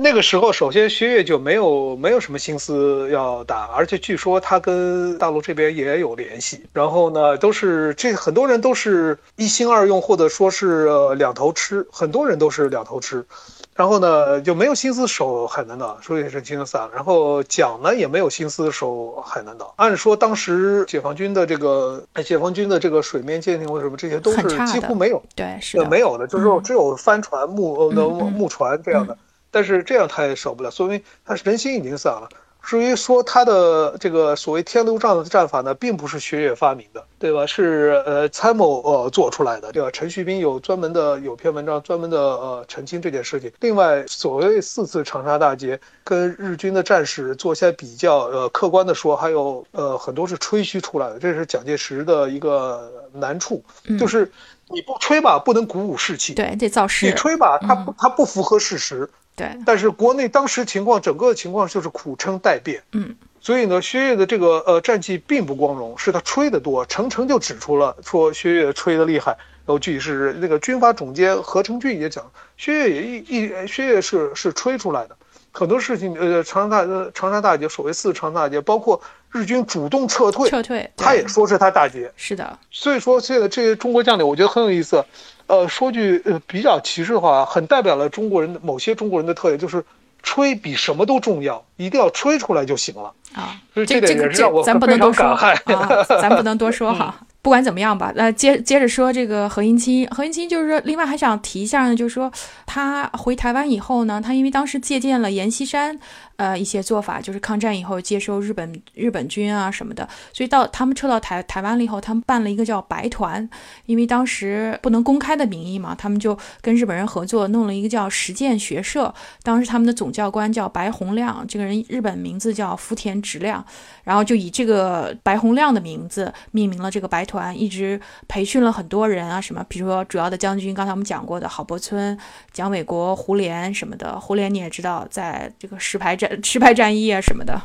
那个时候，首先薛岳就没有没有什么心思要打，而且据说他跟大陆这边也有联系。然后呢，都是这很多人都是一心二用，或者说是、呃、两头吃，很多人都是两头吃。然后呢，就没有心思守海南岛，所以是清散。然后蒋呢也没有心思守海南岛。按说当时解放军的这个解放军的这个水面舰艇或者什么这些都是几乎没有。对，是呃，没有的，就是只有帆船、木呃的木船这样的，但是这样他也守不了，说明他人心已经散了。至于说他的这个所谓天炉战的战法呢，并不是薛岳发明的，对吧？是呃参谋呃做出来的，对吧？陈旭斌有专门的有篇文章专门的呃澄清这件事情。另外，所谓四次长沙大捷跟日军的战史做一些比较，呃，客观的说，还有呃很多是吹嘘出来的，这是蒋介石的一个难处，就是你不吹吧，不能鼓舞士气。对，得造势你，吹吧，它不，它不符合事实。对，但是国内当时情况，整个情况就是苦撑待变。嗯，所以呢，薛岳的这个呃战绩并不光荣，是他吹得多。程程就指出了，说薛岳吹得厉害。然后具体是那个军阀总监何成俊也讲，薛岳也一一薛岳是是吹出来的。很多事情，呃，长沙大呃长沙大捷，所谓四长沙大捷，包括日军主动撤退，撤退，他也说是他大捷。是的，所以说，现在这些中国将领，我觉得很有意思。呃，说句呃比较歧视的话，很代表了中国人的某些中国人的特点，就是吹比什么都重要，一定要吹出来就行了。啊，所以这这个点也是让我这咱不非常能多说感慨。啊，咱不能多说哈。不管怎么样吧，那，接接着说这个何应钦，何应钦就是说，另外还想提一下呢，就是说他回台湾以后呢，他因为当时借鉴了阎锡山，呃，一些做法，就是抗战以后接收日本日本军啊什么的，所以到他们撤到台台湾了以后，他们办了一个叫白团，因为当时不能公开的名义嘛，他们就跟日本人合作，弄了一个叫实践学社，当时他们的总教官叫白洪亮，这个日本名字叫福田直亮。然后就以这个白洪亮的名字命名了这个白团，一直培训了很多人啊，什么比如说主要的将军，刚才我们讲过的郝柏村、蒋纬国、胡琏什么的。胡琏你也知道，在这个石牌战石牌战役啊什么的。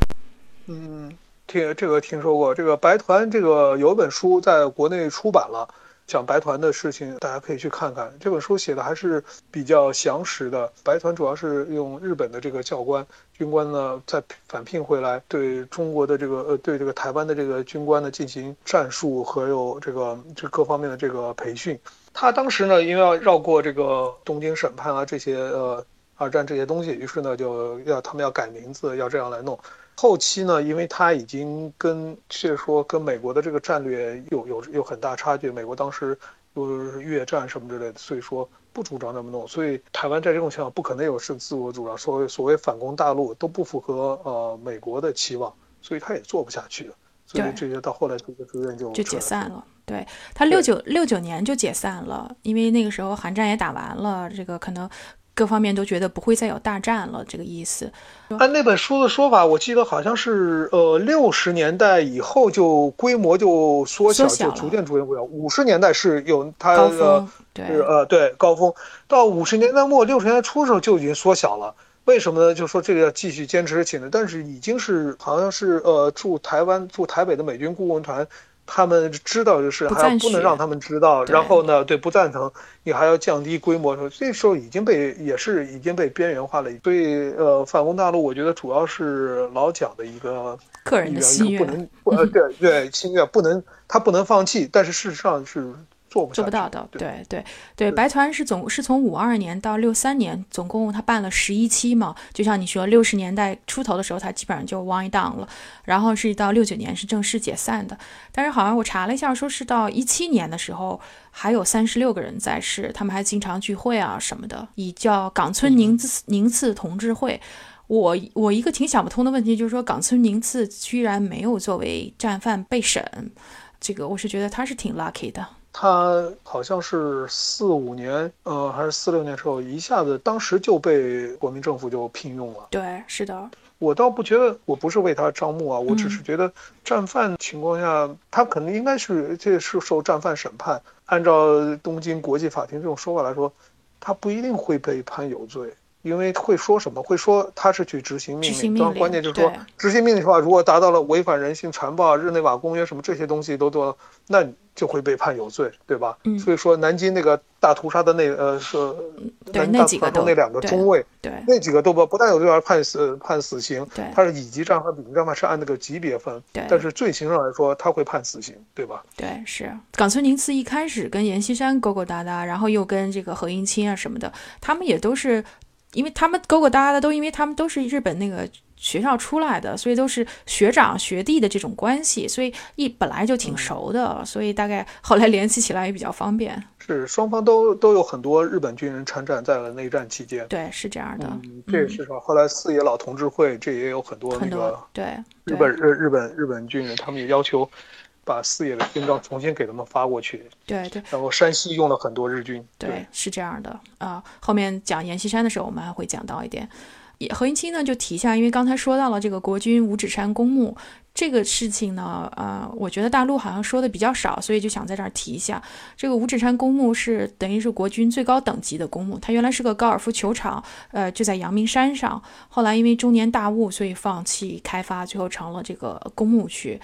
嗯，听这个听说过，这个白团这个有本书在国内出版了，讲白团的事情，大家可以去看看。这本书写的还是比较详实的。白团主要是用日本的这个教官、军官呢，再返聘回来，对中国的这个呃，对这个台湾的这个军官呢进行战术和有这个这各方面的这个培训。他当时呢，因为要绕过这个东京审判啊这些呃二战这些东西，于是呢就要他们要改名字，要这样来弄。后期呢，因为他已经跟确说跟美国的这个战略有有有很大差距，美国当时又是越战什么之类的，所以说不主张这么弄。所以台湾在这种情况不可能有是自我主张，所谓所谓反攻大陆都不符合呃美国的期望，所以他也做不下去。所以对这些到后来这个逐渐就就解散了。对他六九六九年就解散了，因为那个时候韩战也打完了，这个可能各方面都觉得不会再有大战了，这个意思。按那本书的说法，我记得好像是呃六十年代以后就规模就缩小，缩小了就逐渐逐渐缩小。五十年代是有它的呃对高峰，到五十年代末六十年代初的时候就已经缩小了。为什么呢？就说这个要继续坚持起来，但是已经是好像是呃驻台湾驻台北的美军顾问团。他们知道就是，还要不能让他们知道，然后呢，对不赞成，你还要降低规模，这时候已经被也是已经被边缘化了。所以呃，反攻大陆，我觉得主要是老蒋的一个个人的心愿不能呃 对对心愿不能他不能放弃，但是事实上是做不做不到的，对对对对，白团是总是从五二年到六三年，总共他办了十一期嘛，就像你说，六十年代出头的时候，他基本上就 wind down 了，然后是到六九年是正式解散的，但是好像我查了一下，说是到一七年的时候还有三十六个人在世，他们还经常聚会啊什么的，以叫冈村宁次宁次同志会。我我一个挺想不通的问题就是说，冈村宁次居然没有作为战犯被审，这个我是觉得他是挺 lucky 的。他好像是四五年，呃，还是四六年时候，一下子当时就被国民政府就聘用了。对，是的，我倒不觉得，我不是为他招募啊，我只是觉得战犯情况下，他肯定应该是这是受战犯审判。按照东京国际法庭这种说法来说，他不一定会被判有罪。因为会说什么？会说他是去执行命令。当然，关键就是说，执行命令的话，如果达到了违反人性、残暴、日内瓦公约什么这些东西都做了，那就会被判有罪，对吧？嗯。所以说，南京那个大屠杀的那呃是，对那几个都那两个中尉，对那几个都不不但有罪而判死判死刑，对，他是乙级战犯、丙级战犯是按那个级别分，对。但是罪行上来说，他会判死刑，对吧？对，是冈村宁次一开始跟阎锡山勾勾搭搭，然后又跟这个何应钦啊什么的，他们也都是。因为他们勾勾搭搭的，都因为他们都是日本那个学校出来的，所以都是学长学弟的这种关系，所以一本来就挺熟的，所以大概后来联系起来也比较方便。是双方都都有很多日本军人参战，在了内战期间。对，是这样的。嗯，这也是说后来四野老同志会，这也有很多那个对日本日日本日本军人，他们也要求。把四野的军装重新给他们发过去，对对，然后山西用了很多日军，对，是这样的啊。后面讲阎锡山的时候，我们还会讲到一点。何应钦呢就提一下，因为刚才说到了这个国军五指山公墓这个事情呢，呃，我觉得大陆好像说的比较少，所以就想在这儿提一下。这个五指山公墓是等于是国军最高等级的公墓，它原来是个高尔夫球场，呃，就在阳明山上，后来因为中年大雾，所以放弃开发，最后成了这个公墓区。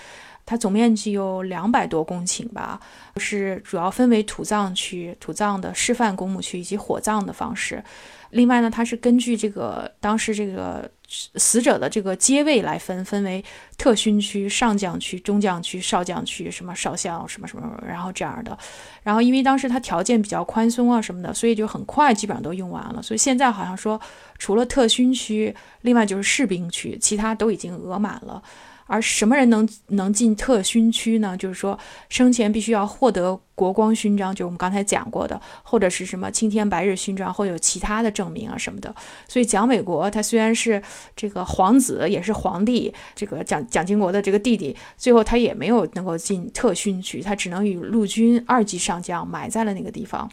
它总面积有两百多公顷吧，是主要分为土葬区、土葬的示范公墓区以及火葬的方式。另外呢，它是根据这个当时这个死者的这个阶位来分，分为特勋区、上将区、中将区、少将区，什么少将什么什么，然后这样的。然后因为当时它条件比较宽松啊什么的，所以就很快基本上都用完了。所以现在好像说，除了特勋区，另外就是士兵区，其他都已经额满了。而什么人能能进特勋区呢？就是说生前必须要获得国光勋章，就是我们刚才讲过的，或者是什么青天白日勋章，或有其他的证明啊什么的。所以蒋纬国他虽然是这个皇子，也是皇帝，这个蒋蒋经国的这个弟弟，最后他也没有能够进特勋区，他只能与陆军二级上将埋在了那个地方。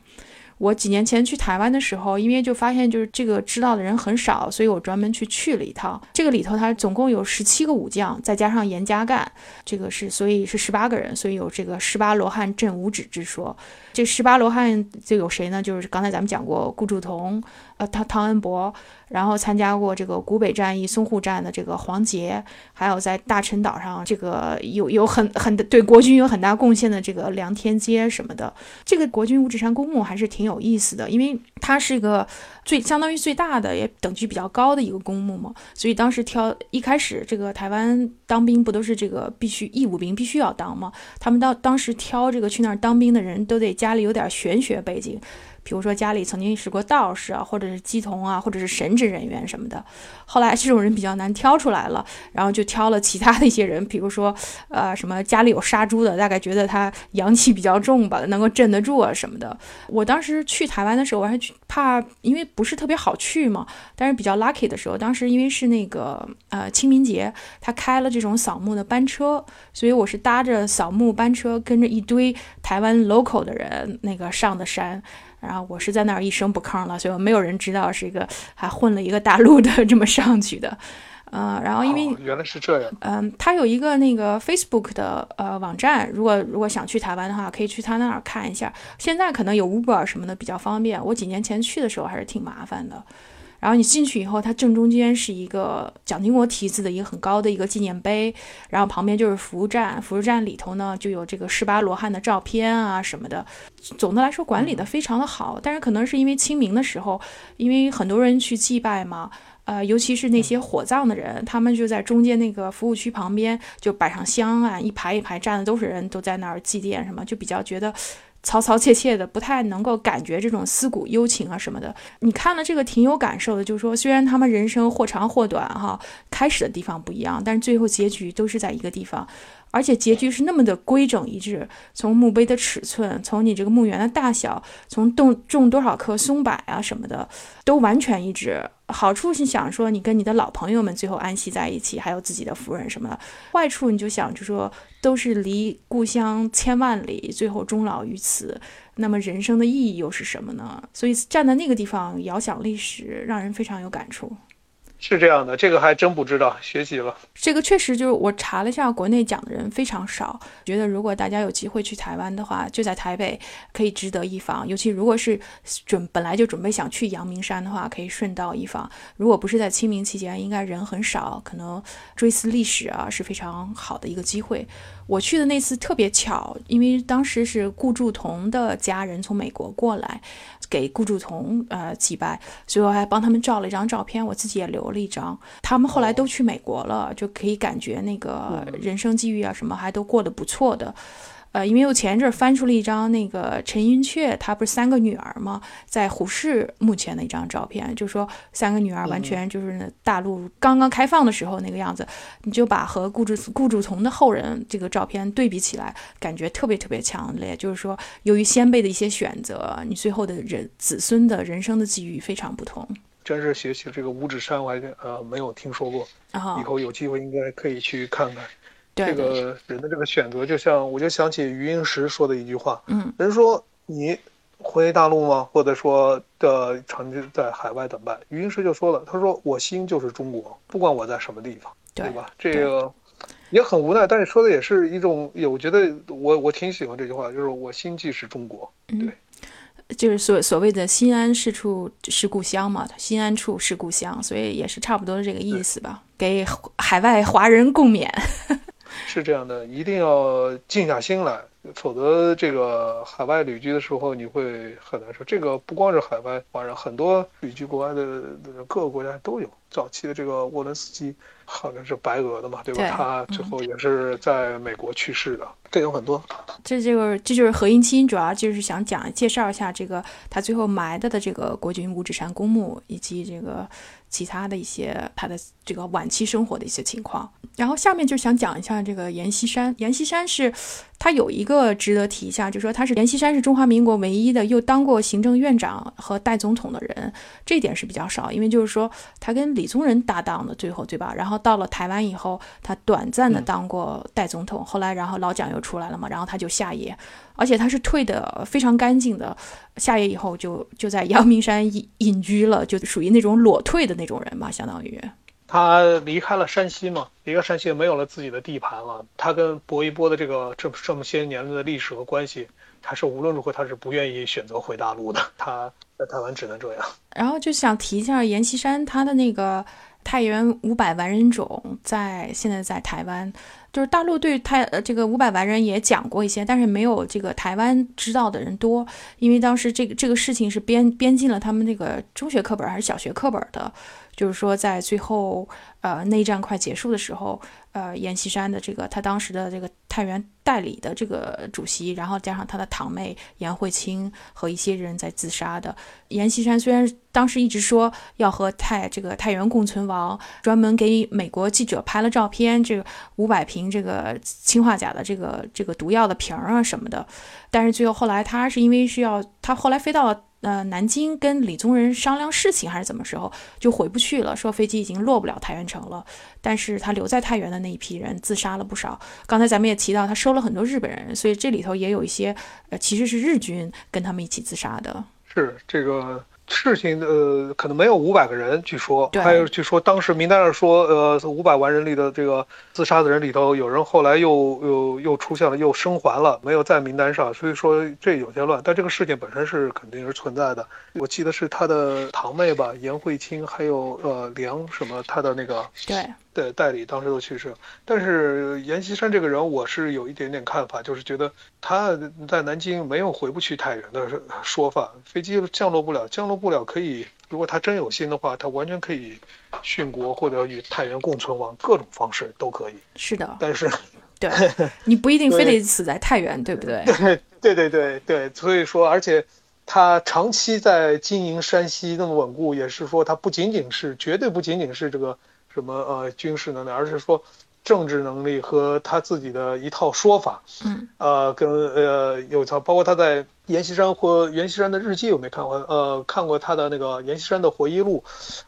我几年前去台湾的时候，因为就发现就是这个知道的人很少，所以我专门去去了一趟。这个里头它总共有十七个武将，再加上严家淦，这个是所以是十八个人，所以有这个十八罗汉镇五指之说。这十八罗汉就有谁呢？就是刚才咱们讲过顾祝同，呃，汤汤恩伯，然后参加过这个古北战役、淞沪战的这个黄杰，还有在大陈岛上这个有有很很对国军有很大贡献的这个梁天阶什么的。这个国军五指山公墓还是挺有意思的，因为它是一个最相当于最大的也等级比较高的一个公墓嘛，所以当时挑一开始这个台湾当兵不都是这个必须义务兵必须要当吗？他们当当时挑这个去那儿当兵的人都得。家里有点玄学背景，比如说家里曾经是过道士啊，或者是乩童啊，或者是神职人员什么的。后来这种人比较难挑出来了，然后就挑了其他的一些人，比如说呃什么家里有杀猪的，大概觉得他阳气比较重吧，能够镇得住啊什么的。我当时去台湾的时候，我还怕，因为不是特别好去嘛，但是比较 lucky 的时候，当时因为是那个呃清明节，他开了这种扫墓的班车，所以我是搭着扫墓班车，跟着一堆台湾 local 的人那个上的山。然后我是在那儿一声不吭了，所以没有人知道是一个还混了一个大陆的这么上去的，呃，然后因为原来是这样，嗯，他有一个那个 Facebook 的呃网站，如果如果想去台湾的话，可以去他那儿看一下。现在可能有 Uber 什么的比较方便，我几年前去的时候还是挺麻烦的。然后你进去以后，它正中间是一个蒋经国题字的一个很高的一个纪念碑，然后旁边就是服务站，服务站里头呢就有这个十八罗汉的照片啊什么的。总的来说管理的非常的好，但是可能是因为清明的时候，因为很多人去祭拜嘛，呃，尤其是那些火葬的人，他们就在中间那个服务区旁边就摆上香啊，一排一排站的都是人都在那儿祭奠什么，就比较觉得。嘈嘈切切的，不太能够感觉这种思古幽情啊什么的。你看了这个挺有感受的，就是说虽然他们人生或长或短，哈，开始的地方不一样，但是最后结局都是在一个地方。而且结局是那么的规整一致，从墓碑的尺寸，从你这个墓园的大小，从种种多少棵松柏啊什么的，都完全一致。好处是想说你跟你的老朋友们最后安息在一起，还有自己的夫人什么的；坏处你就想就说都是离故乡千万里，最后终老于此，那么人生的意义又是什么呢？所以站在那个地方遥想历史，让人非常有感触。是这样的，这个还真不知道，学习了。这个确实就是我查了一下，国内讲的人非常少。觉得如果大家有机会去台湾的话，就在台北可以值得一访。尤其如果是准本来就准备想去阳明山的话，可以顺道一访。如果不是在清明期间，应该人很少，可能追思历史啊是非常好的一个机会。我去的那次特别巧，因为当时是顾祝同的家人从美国过来。给顾祝同呃祭拜，所以我还帮他们照了一张照片，我自己也留了一张。他们后来都去美国了，就可以感觉那个人生际遇啊什么还都过得不错的。呃，因为我前一阵翻出了一张那个陈寅恪，他不是三个女儿吗？在胡适墓前的一张照片，就说三个女儿完全就是大陆刚刚开放的时候那个样子，你就把和顾祝顾祝同的后人这个照片对比起来，感觉特别特别强烈。就是说，由于先辈的一些选择，你最后的人子孙的人生的际遇非常不同。真是学习这个五指山，我还呃没有听说过，以后有机会应该可以去看看。这个人的这个选择，就像我就想起余英时说的一句话，嗯，人说你回大陆吗？或者说的长期在海外怎么办？余英时就说了，他说我心就是中国，不管我在什么地方，对吧？这个也很无奈，但是说的也是一种，我觉得我我挺喜欢这句话，就是我心即是中国，对，就是所所谓的心安是处是故乡嘛，心安处是故乡，所以也是差不多这个意思吧，给海外华人共勉。是这样的，一定要静下心来，否则这个海外旅居的时候你会很难受。这个不光是海外华人，很多旅居国外的各个国家都有。早期的这个沃伦斯基好像是白俄的嘛，对吧？他最后也是在美国去世的。这有很多。这就是这就是何应钦，主要就是想讲介绍一下这个他最后埋的的这个国军五指山公墓，以及这个其他的一些他的这个晚期生活的一些情况。然后下面就想讲一下这个阎锡山。阎锡山是，他有一个值得提一下，就说他是阎锡山是中华民国唯一的又当过行政院长和代总统的人，这点是比较少。因为就是说他跟李宗仁搭档的最后对吧？然后到了台湾以后，他短暂的当过代总统，后来然后老蒋又出来了嘛，然后他就下野，而且他是退的非常干净的，下野以后就就在阳明山隐隐居了，就属于那种裸退的那种人嘛，相当于。他离开了山西嘛，离开山西没有了自己的地盘了。他跟薄一波的这个这这么些年的历史和关系，他是无论如何他是不愿意选择回大陆的。他在台湾只能这样。然后就想提一下阎锡山，他的那个太原五百万人种在现在在台湾，就是大陆对太呃这个五百万人也讲过一些，但是没有这个台湾知道的人多，因为当时这个这个事情是编编进了他们那个中学课本还是小学课本的。就是说，在最后，呃，内战快结束的时候，呃，阎锡山的这个他当时的这个太原代理的这个主席，然后加上他的堂妹颜惠卿和一些人在自杀的。阎锡山虽然当时一直说要和太这个太原共存亡，专门给美国记者拍了照片，这个五百平这个氰化钾的这个这个毒药的瓶啊什么的，但是最后后来他是因为是要他后来飞到。呃，南京跟李宗仁商量事情还是怎么时候就回不去了，说飞机已经落不了太原城了。但是他留在太原的那一批人自杀了不少。刚才咱们也提到，他收了很多日本人，所以这里头也有一些呃，其实是日军跟他们一起自杀的。是这个。事情呃，可能没有五百个人，据说，还有据说当时名单上说，呃，五百万人里的这个自杀的人里头，有人后来又又又出现了，又生还了，没有在名单上，所以说这有些乱。但这个事件本身是肯定是存在的。我记得是他的堂妹吧，颜慧清，还有呃梁什么，他的那个对。的代理当时都去世了，但是阎锡山这个人，我是有一点点看法，就是觉得他在南京没有回不去太原的说法，飞机降落不了，降落不了可以，如果他真有心的话，他完全可以殉国或者与太原共存亡，各种方式都可以。是的，但是，对，你不一定非得死在太原，对不对？对对对对，所以说，而且他长期在经营山西那么稳固，也是说他不仅仅是，绝对不仅仅是这个。什么呃军事能力，而是说政治能力和他自己的一套说法，嗯，呃，跟呃有他，包括他在阎锡山或阎锡山的日记有没有看过？呃，看过他的那个阎锡山的回忆录，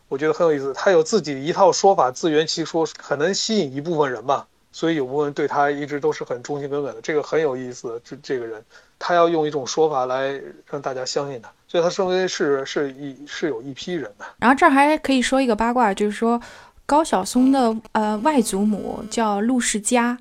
我觉得很有意思。他有自己一套说法，自圆其说，很能吸引一部分人吧。所以有部分人对他一直都是很忠心耿耿的。这个很有意思，这这个人，他要用一种说法来让大家相信他，所以他身为是是一是有一批人的。然后这儿还可以说一个八卦，就是说高晓松的呃外祖母叫陆世佳。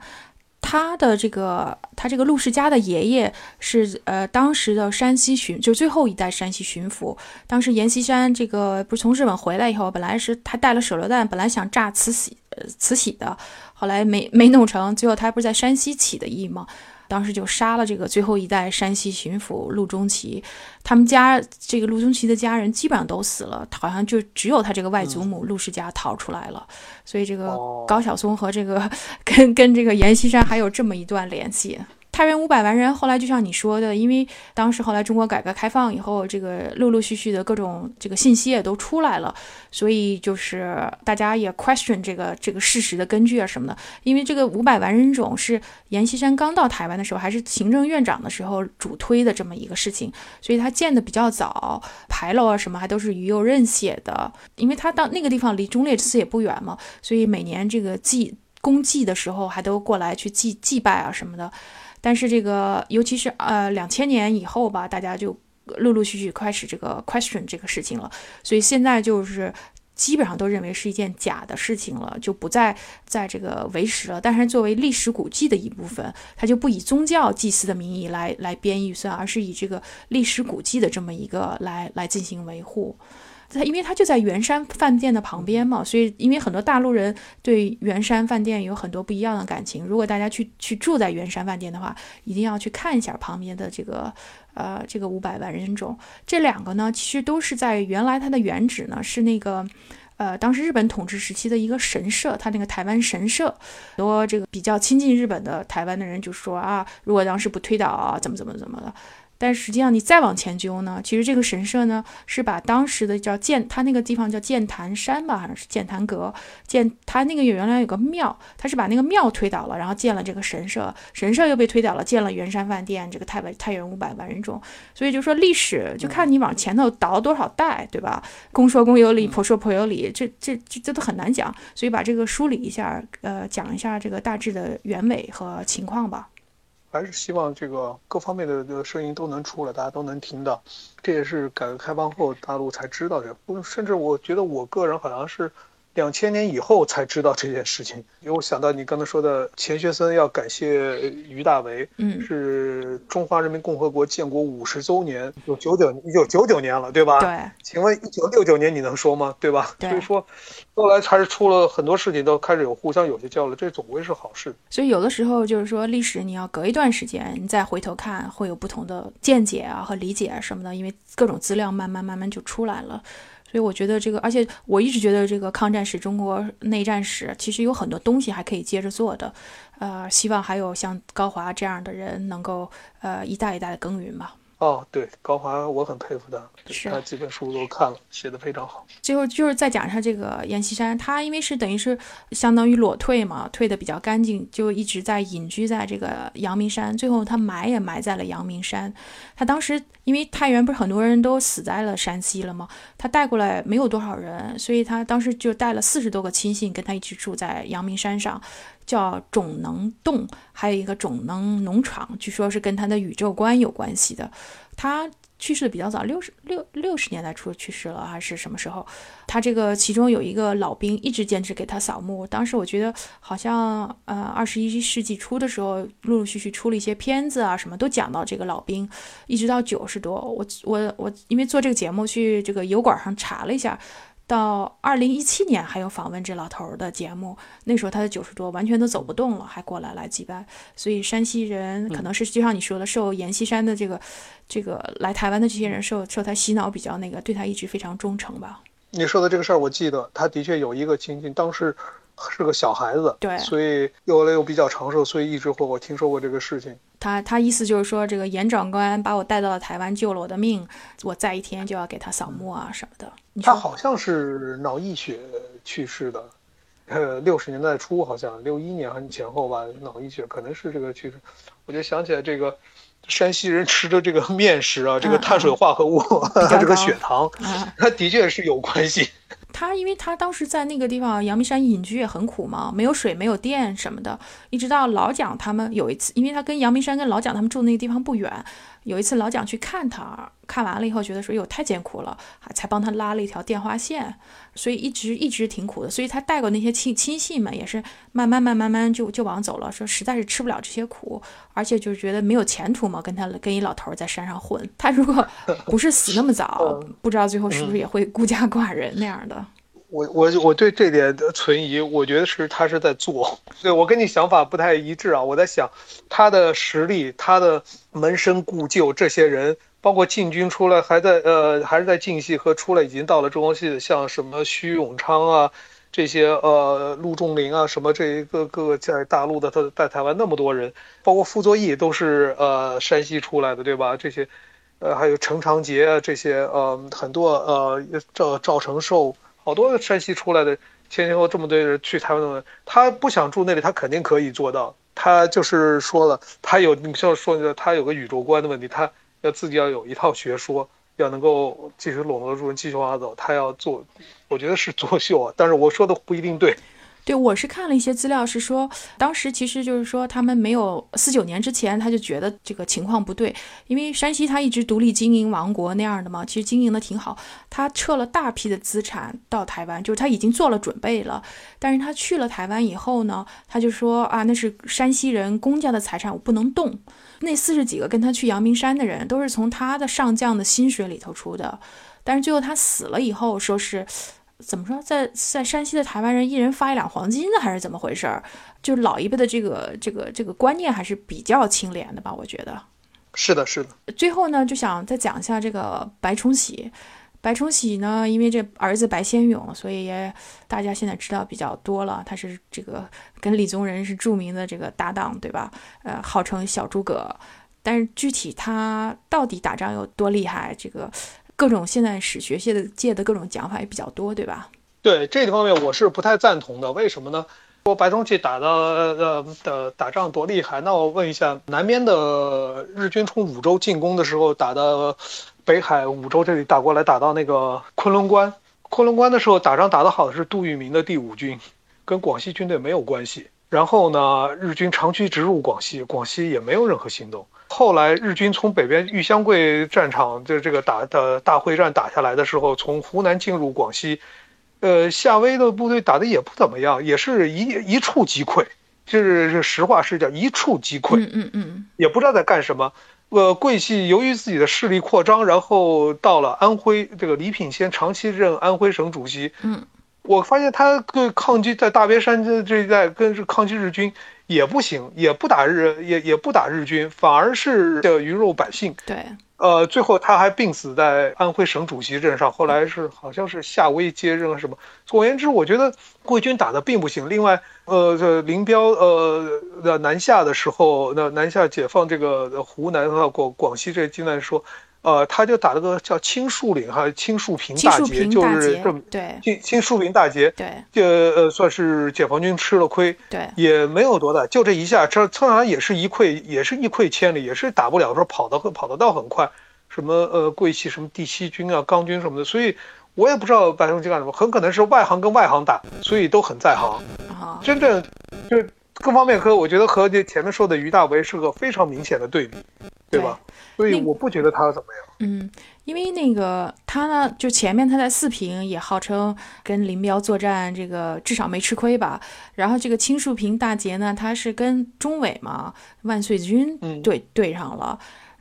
他的这个，他这个陆世佳的爷爷是呃当时的山西巡，就最后一代山西巡抚。当时阎锡山这个不是从日本回来以后，本来是他带了手榴弹，本来想炸慈禧，慈禧的，后来没没弄成，最后他不是在山西起的义吗？当时就杀了这个最后一代山西巡抚陆中奇，他们家这个陆中奇的家人基本上都死了，好像就只有他这个外祖母陆氏家逃出来了。所以这个高晓松和这个 跟跟这个阎锡山还有这么一段联系。太原五百万人，后来就像你说的，因为当时后来中国改革开放以后，这个陆陆续续的各种这个信息也都出来了，所以就是大家也 question 这个这个事实的根据啊什么的。因为这个五百万人种是阎锡山刚到台湾的时候，还是行政院长的时候主推的这么一个事情，所以他建的比较早，牌楼啊什么还都是于右任写的。因为他到那个地方离忠烈祠也不远嘛，所以每年这个祭公祭的时候还都过来去祭祭拜啊什么的。但是这个，尤其是呃两千年以后吧，大家就陆陆续续开始这个 question 这个事情了，所以现在就是基本上都认为是一件假的事情了，就不再在这个为实了。但是作为历史古迹的一部分，它就不以宗教祭祀的名义来来编预算，而是以这个历史古迹的这么一个来来进行维护。它因为它就在圆山饭店的旁边嘛，所以因为很多大陆人对圆山饭店有很多不一样的感情。如果大家去去住在圆山饭店的话，一定要去看一下旁边的这个呃这个五百万人种。这两个呢，其实都是在原来它的原址呢是那个呃当时日本统治时期的一个神社，它那个台湾神社。很多这个比较亲近日本的台湾的人就说啊，如果当时不推倒，怎么怎么怎么的。但实际上，你再往前究呢，其实这个神社呢是把当时的叫剑，它那个地方叫剑潭山吧，好像是剑潭阁，剑它那个原来有个庙，它是把那个庙推倒了，然后建了这个神社，神社又被推倒了，建了圆山饭店，这个太太原五百万人众，所以就说历史就看你往前头倒多少代，对吧？公说公有理，婆说婆有理，这这这这都很难讲，所以把这个梳理一下，呃，讲一下这个大致的原委和情况吧。还是希望这个各方面的这个声音都能出来，大家都能听到。这也是改革开放后大陆才知道的，甚至我觉得我个人好像是。两千年以后才知道这件事情，因为我想到你刚才说的钱学森要感谢于大为，嗯，是中华人民共和国建国五十周年，有九九一九九九年了，对吧？对。请问一九六九年你能说吗？对吧？对。所以说，后来还是出了很多事情，都开始有互相有些交流，这总归是好事。所以有的时候就是说，历史你要隔一段时间，你再回头看，会有不同的见解啊和理解啊什么的，因为各种资料慢慢慢慢就出来了。所以我觉得这个，而且我一直觉得这个抗战史、中国内战史其实有很多东西还可以接着做的，呃，希望还有像高华这样的人能够呃一代一代的耕耘吧。哦，对，高华我很佩服他，他几本书都看了，写的非常好。最后就是再讲一下这个阎锡山，他因为是等于是相当于裸退嘛，退的比较干净，就一直在隐居在这个阳明山，最后他埋也埋在了阳明山。他当时因为太原不是很多人都死在了山西了吗？他带过来没有多少人，所以他当时就带了四十多个亲信跟他一起住在阳明山上。叫种能洞，还有一个种能农场，据说是跟他的宇宙观有关系的。他去世的比较早，六十六六十年代初去世了，还是什么时候？他这个其中有一个老兵一直坚持给他扫墓。当时我觉得好像呃二十一世纪初的时候，陆陆续续出了一些片子啊，什么都讲到这个老兵，一直到九十多。我我我因为做这个节目去这个油管上查了一下。到二零一七年还有访问这老头儿的节目，那时候他的九十多，完全都走不动了，还过来来祭拜。所以山西人可能是就像你说的，受阎锡山的这个这个来台湾的这些人受受他洗脑比较那个，对他一直非常忠诚吧。你说的这个事儿，我记得他的确有一个亲戚，当时是个小孩子，对，所以又来又比较长寿，所以一直会我听说过这个事情。他他意思就是说，这个严长官把我带到了台湾，救了我的命，我再一天就要给他扫墓啊什么的。他好像是脑溢血去世的，呃，六十年代初好像六一年还是前后吧，脑溢血可能是这个去世。我就想起来这个山西人吃的这个面食啊，这个碳水化合物，这个血糖，它的确是有关系。他因为他当时在那个地方阳明山隐居也很苦嘛，没有水，没有电什么的。一直到老蒋他们有一次，因为他跟阳明山跟老蒋他们住那个地方不远，有一次老蒋去看他，看完了以后觉得说哟太艰苦了，才帮他拉了一条电话线，所以一直一直挺苦的。所以他带过那些亲亲信们也是慢慢慢慢慢就就往走了，说实在是吃不了这些苦，而且就是觉得没有前途嘛，跟他跟一老头在山上混。他如果不是死那么早，不知道最后是不是也会孤家寡人那样的。我我我对这点存疑，我觉得是他是在做。对我跟你想法不太一致啊。我在想，他的实力，他的门生故旧，这些人，包括进军出来还在呃还是在晋系和出来已经到了中央戏的，像什么徐永昌啊，这些呃陆仲林啊，什么这一个个在大陆的他在台湾那么多人，包括傅作义都是呃山西出来的，对吧？这些，呃还有陈长捷啊这些呃很多呃赵赵成寿。好多山西出来的前前后这么多人去台湾的，他不想住那里，他肯定可以做到。他就是说了，他有你像说，他有个宇宙观的问题，他要自己要有一套学说，要能够继续笼络住人，继续往下走。他要做，我觉得是作秀啊，但是我说的不一定对。对，我是看了一些资料，是说当时其实就是说他们没有四九年之前，他就觉得这个情况不对，因为山西他一直独立经营王国那样的嘛，其实经营的挺好。他撤了大批的资产到台湾，就是他已经做了准备了。但是他去了台湾以后呢，他就说啊，那是山西人公家的财产，我不能动。那四十几个跟他去阳明山的人，都是从他的上将的薪水里头出的。但是最后他死了以后，说是。怎么说，在在山西的台湾人一人发一两黄金呢，还是怎么回事儿？就是老一辈的这个这个这个观念还是比较清廉的吧？我觉得是的，是的。最后呢，就想再讲一下这个白崇禧。白崇禧呢，因为这儿子白先勇，所以也大家现在知道比较多了。他是这个跟李宗仁是著名的这个搭档，对吧？呃，号称小诸葛。但是具体他到底打仗有多厉害，这个。各种现在史学界的界的各种讲法也比较多，对吧？对这方面我是不太赞同的。为什么呢？说白崇禧打的呃的打仗多厉害？那我问一下，南边的日军从五州进攻的时候，打的北海五州这里打过来，打到那个昆仑关。昆仑关的时候打仗打得好的是杜聿明的第五军，跟广西军队没有关系。然后呢，日军长驱直入广西，广西也没有任何行动。后来日军从北边玉香桂战场就这个打的大会战打下来的时候，从湖南进入广西，呃，夏威的部队打的也不怎么样，也是一一触即溃，就是是实话实讲，一触即溃。嗯嗯嗯，也不知道在干什么。呃，桂系由于自己的势力扩张，然后到了安徽，这个李品仙长期任安徽省主席。嗯，我发现他对抗击在大别山这这一带跟抗击日军。也不行，也不打日，也也不打日军，反而是的鱼肉百姓。对，呃，最后他还病死在安徽省主席任上，后来是好像是夏威接任了什么。总而言之，我觉得桂军打的并不行。另外，呃，这林彪呃的南下的时候，那南下解放这个湖南和广广西这阶段说。呃，他就打了个叫青树岭哈，青树坪大捷，就是这么对青青树坪大捷，对，这呃算是解放军吃了亏，对，也没有多大，就这一下，这通常也是一溃，也是一溃千里，也是打不了，说跑得跑得到很快，什么呃桂系什么第七军啊、钢军什么的，所以我也不知道白崇禧干什么，很可能是外行跟外行打，所以都很在行，啊，真正就各方面和我觉得和这前面说的于大为是个非常明显的对比，对吧？所以我不觉得他怎么样。嗯，因为那个他呢，就前面他在四平也号称跟林彪作战，这个至少没吃亏吧。然后这个青树坪大捷呢，他是跟中委嘛，万岁军对对上了。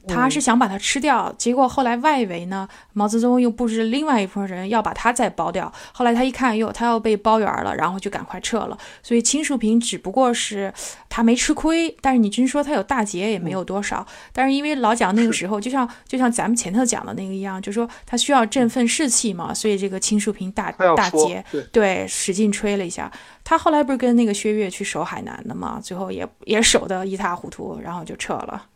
他是想把它吃掉，结果后来外围呢，毛泽东又布置另外一部分人要把他再包掉。后来他一看，哟，他要被包圆了，然后就赶快撤了。所以青树平只不过是他没吃亏，但是你真说他有大捷也没有多少。但是因为老蒋那个时候，就像就像咱们前头讲的那个一样，就说他需要振奋士气嘛，所以这个青树平大大捷，对，使劲吹了一下。他后来不是跟那个薛岳去守海南的嘛，最后也也守得一塌糊涂，然后就撤了。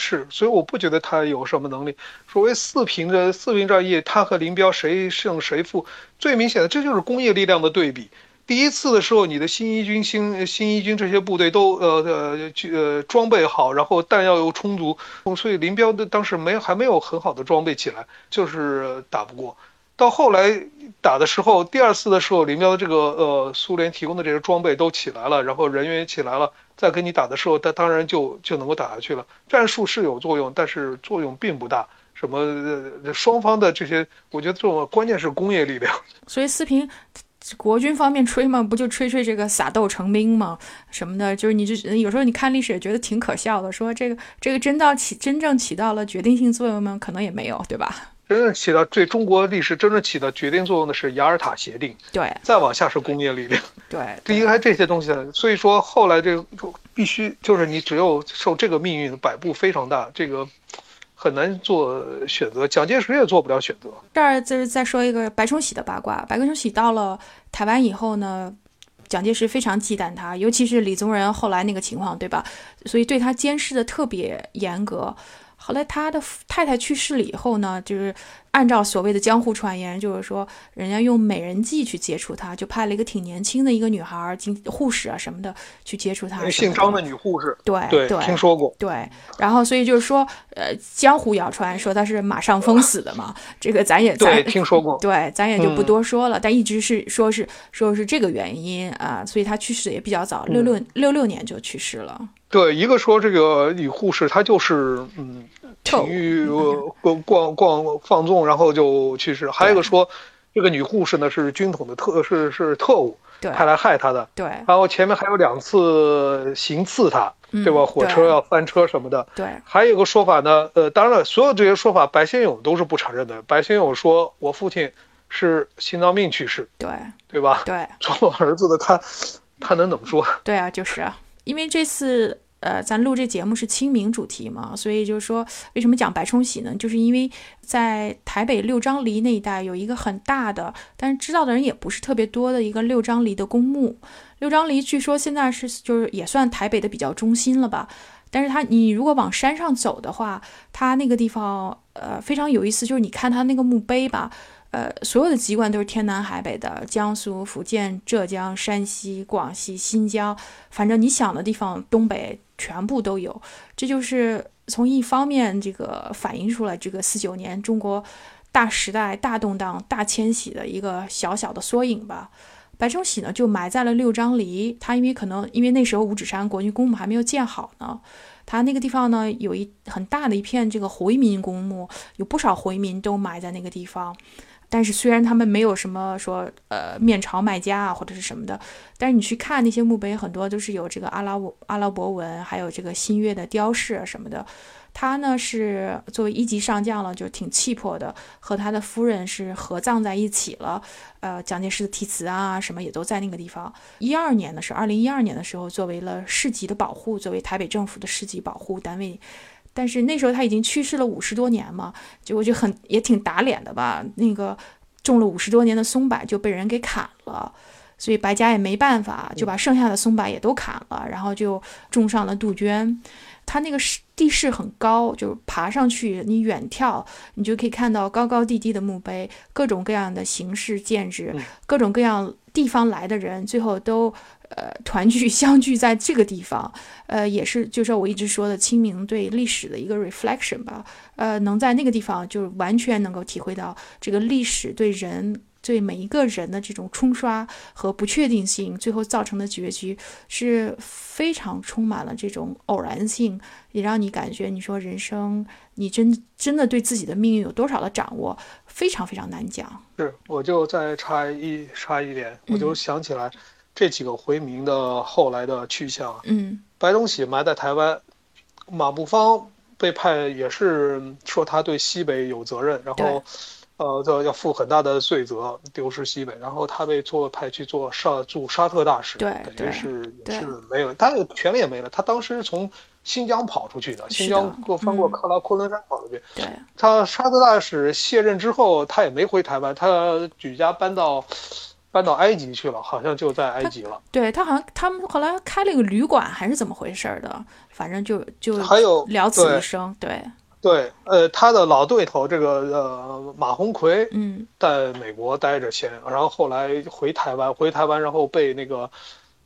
是，所以我不觉得他有什么能力。所谓四平的四平战役，他和林彪谁胜谁负，最明显的这就是工业力量的对比。第一次的时候，你的新一军、新新一军这些部队都呃呃呃装备好，然后弹药又充足，所以林彪的当时没还没有很好的装备起来，就是打不过。到后来打的时候，第二次的时候，林彪的这个呃苏联提供的这些装备都起来了，然后人员也起来了，再跟你打的时候，他当然就就能够打下去了。战术是有作用，但是作用并不大。什么呃双方的这些，我觉得这种关键是工业力量。所以四平。国军方面吹嘛，不就吹吹这个撒豆成兵嘛，什么的，就是你就有时候你看历史也觉得挺可笑的，说这个这个真到起真正起到了决定性作用吗？可能也没有，对吧？真正起到对中国历史真正起到决定作用的是雅尔塔协定，对，再往下是工业力量，对，离开这些东西，所以说后来这个必须就是你只有受这个命运摆布非常大，这个。很难做选择，蒋介石也做不了选择。这儿就是再说一个白崇禧的八卦。白崇禧到了台湾以后呢，蒋介石非常忌惮他，尤其是李宗仁后来那个情况，对吧？所以对他监视的特别严格。后来他的太太去世了以后呢，就是。按照所谓的江湖传言，就是说人家用美人计去接触他，就派了一个挺年轻的一个女孩，经护士啊什么的去接触他。姓张的女护士。对对，听说过。对，然后所以就是说，呃，江湖谣传说他是马上封死的嘛，这个咱也对听说过。对，咱也就不多说了。但一直是说是说是这个原因啊，所以他去世的也比较早，六六六六年就去世了。对，一个说这个女护士她就是嗯。体育逛逛逛放纵，然后就去世。还有一个说，这个女护士呢是军统的特，是是特务，派来害她的。对。然后前面还有两次行刺她，对吧？火车要翻车什么的。对。还有一个说法呢，呃，当然了，所有这些说法，白先勇都是不承认的。白先勇说，我父亲是心脏病去世。对。对吧？对。做儿子的他，他能怎么说？对啊，就是啊，因为这次。呃，咱录这节目是清明主题嘛，所以就是说，为什么讲白崇禧呢？就是因为在台北六张犁那一带有一个很大的，但是知道的人也不是特别多的一个六张犁的公墓。六张犁据说现在是就是也算台北的比较中心了吧。但是它你如果往山上走的话，它那个地方呃非常有意思，就是你看它那个墓碑吧。呃，所有的籍贯都是天南海北的，江苏、福建、浙江、山西、广西、新疆，反正你想的地方，东北全部都有。这就是从一方面这个反映出来这个四九年中国大时代、大动荡、大迁徙的一个小小的缩影吧。白崇禧呢就埋在了六张犁，他因为可能因为那时候五指山国军公墓还没有建好呢，他那个地方呢有一很大的一片这个回民公墓，有不少回民都埋在那个地方。但是虽然他们没有什么说呃面朝麦加啊或者是什么的，但是你去看那些墓碑，很多都是有这个阿拉伯阿拉伯文，还有这个新月的雕饰什么的。他呢是作为一级上将了，就挺气魄的，和他的夫人是合葬在一起了。呃，蒋介石的题词啊什么也都在那个地方。一二年的时候，二零一二年的时候，作为了市级的保护，作为台北政府的市级保护单位。但是那时候他已经去世了五十多年嘛，就我就很也挺打脸的吧。那个种了五十多年的松柏就被人给砍了，所以白家也没办法，就把剩下的松柏也都砍了，然后就种上了杜鹃。它那个地势很高，就爬上去，你远眺，你就可以看到高高低低的墓碑，各种各样的形式建制，各种各样地方来的人，最后都。呃，团聚相聚在这个地方，呃，也是就是我一直说的清明对历史的一个 reflection 吧。呃，能在那个地方，就完全能够体会到这个历史对人、对每一个人的这种冲刷和不确定性，最后造成的结局是非常充满了这种偶然性，也让你感觉，你说人生，你真真的对自己的命运有多少的掌握，非常非常难讲。是，我就再插一插一点，我就想起来。这几个回民的后来的去向，嗯，白崇禧埋在台湾，马步芳被派也是说他对西北有责任，然后，呃，要要负很大的罪责，丢失西北，然后他被做派去做沙驻沙特大使，对，等于是是没有，他的权利也没了，他当时从新疆跑出去的，新疆过翻过喀拉昆仑山跑出去，对，他沙特大使卸任之后，他也没回台湾，他举家搬到。搬到埃及去了，好像就在埃及了。对他好像他们后来开了一个旅馆，还是怎么回事的？反正就就还有了此一生。对对，呃，他的老对头这个呃马鸿逵，嗯，在美国待着先，然后后来回台湾，回台湾然后被那个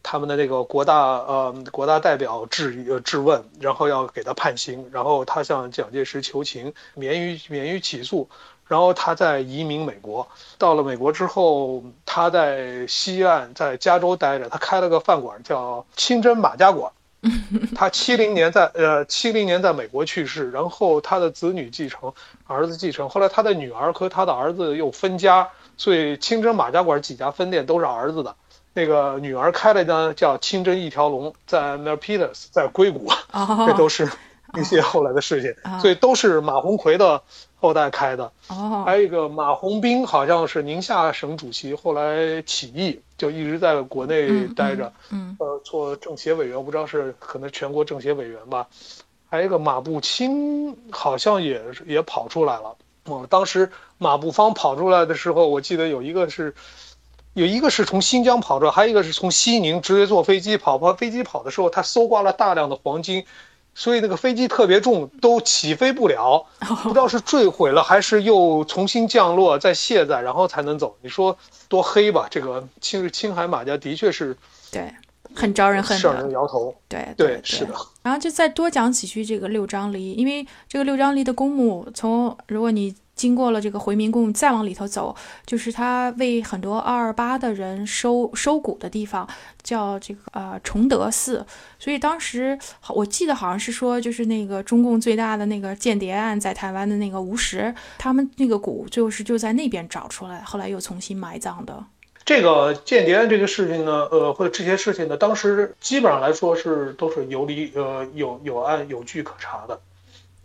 他们的那个国大呃国大代表质呃质问，然后要给他判刑，然后他向蒋介石求情，免于免于起诉。然后他在移民美国，到了美国之后，他在西岸，在加州待着，他开了个饭馆叫清真马家馆。他七零年在呃七零年在美国去世，然后他的子女继承，儿子继承，后来他的女儿和他的儿子又分家，所以清真马家馆几家分店都是儿子的。那个女儿开了家叫清真一条龙，在 m e r p e t e r s 在硅谷，这都是一些后来的事情，所以都是马鸿逵的。后代开的，哦，还有一个马鸿宾，好像是宁夏省主席，后来起义，就一直在国内待着，嗯，呃，做政协委员，我不知道是可能全国政协委员吧。还有一个马步青，好像也也跑出来了。嗯，当时马步芳跑出来的时候，我记得有一个是，有一个是从新疆跑出来，还有一个是从西宁直接坐飞机跑。跑飞机跑的时候，他搜刮了大量的黄金。所以那个飞机特别重，都起飞不了，不知道是坠毁了还是又重新降落再卸载，然后才能走。你说多黑吧？这个青青海马家的确是，对，很招人恨的，让人摇头。对对，是的。然后就再多讲几句这个六张犁，因为这个六张犁的公墓，从如果你。经过了这个回民宫，再往里头走，就是他为很多二二八的人收收骨的地方，叫这个呃崇德寺。所以当时我记得好像是说，就是那个中共最大的那个间谍案在台湾的那个吴石，他们那个骨就是就在那边找出来，后来又重新埋葬的。这个间谍案这个事情呢，呃，或者这些事情呢，当时基本上来说是都是有理呃有有案有据可查的。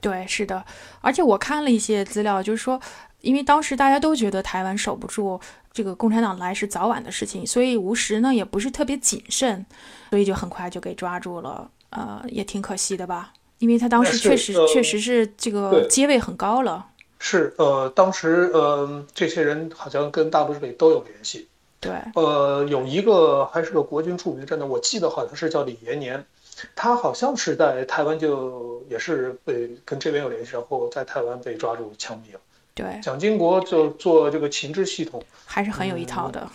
对，是的，而且我看了一些资料，就是说，因为当时大家都觉得台湾守不住，这个共产党来是早晚的事情，所以吴石呢也不是特别谨慎，所以就很快就给抓住了，呃，也挺可惜的吧，因为他当时确实确实是这个阶位很高了。是，呃，当时呃，这些人好像跟大陆这里都有联系。对，呃，有一个还是个国军著名的战斗，我记得好像是叫李延年。他好像是在台湾，就也是被跟这边有联系，然后在台湾被抓住枪毙了。对，蒋经国就做这个情治系统，还是很有一套的，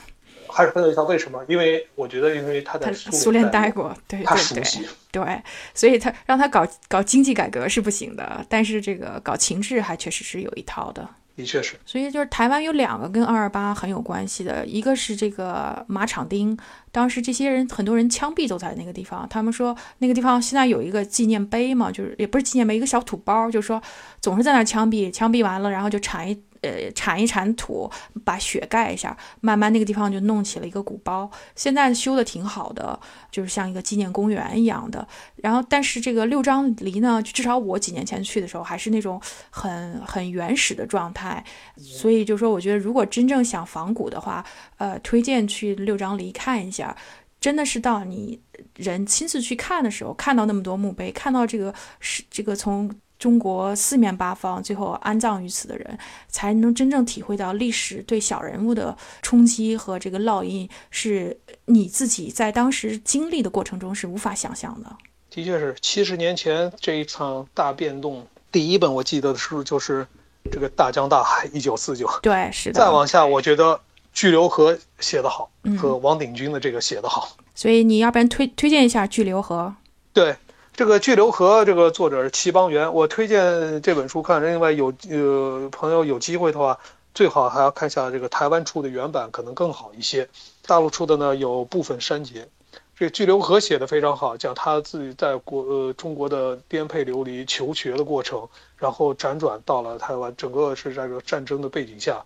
还是很有一套。为什么？因为我觉得，因为他在苏联待过，对，他熟悉，对，所以他让他搞搞经济改革是不行的，但是这个搞情治还确实是有一套的。的确是，所以就是台湾有两个跟二二八很有关系的，一个是这个马场町，当时这些人很多人枪毙都在那个地方。他们说那个地方现在有一个纪念碑嘛，就是也不是纪念碑，一个小土包，就是说总是在那枪毙，枪毙完了然后就铲一。呃，铲一铲土，把雪盖一下，慢慢那个地方就弄起了一个古包。现在修的挺好的，就是像一个纪念公园一样的。然后，但是这个六张犁呢，至少我几年前去的时候，还是那种很很原始的状态。所以就说，我觉得如果真正想仿古的话，呃，推荐去六张犁看一下。真的是到你人亲自去看的时候，看到那么多墓碑，看到这个是这个从。中国四面八方最后安葬于此的人，才能真正体会到历史对小人物的冲击和这个烙印，是你自己在当时经历的过程中是无法想象的。的确是，七十年前这一场大变动，第一本我记得的书就是这个《大江大海》，一九四九。对，是的。再往下，我觉得巨流河写得好，和王鼎钧的这个写得好。所以你要不然推推荐一下巨流河？对。这个《巨流河》这个作者是齐邦媛，我推荐这本书看。另外有呃朋友有机会的话，最好还要看一下这个台湾出的原版，可能更好一些。大陆出的呢有部分删节。这《巨流河》写的非常好，讲他自己在国呃中国的颠沛流离求学的过程，然后辗转到了台湾，整个是在这个战争的背景下，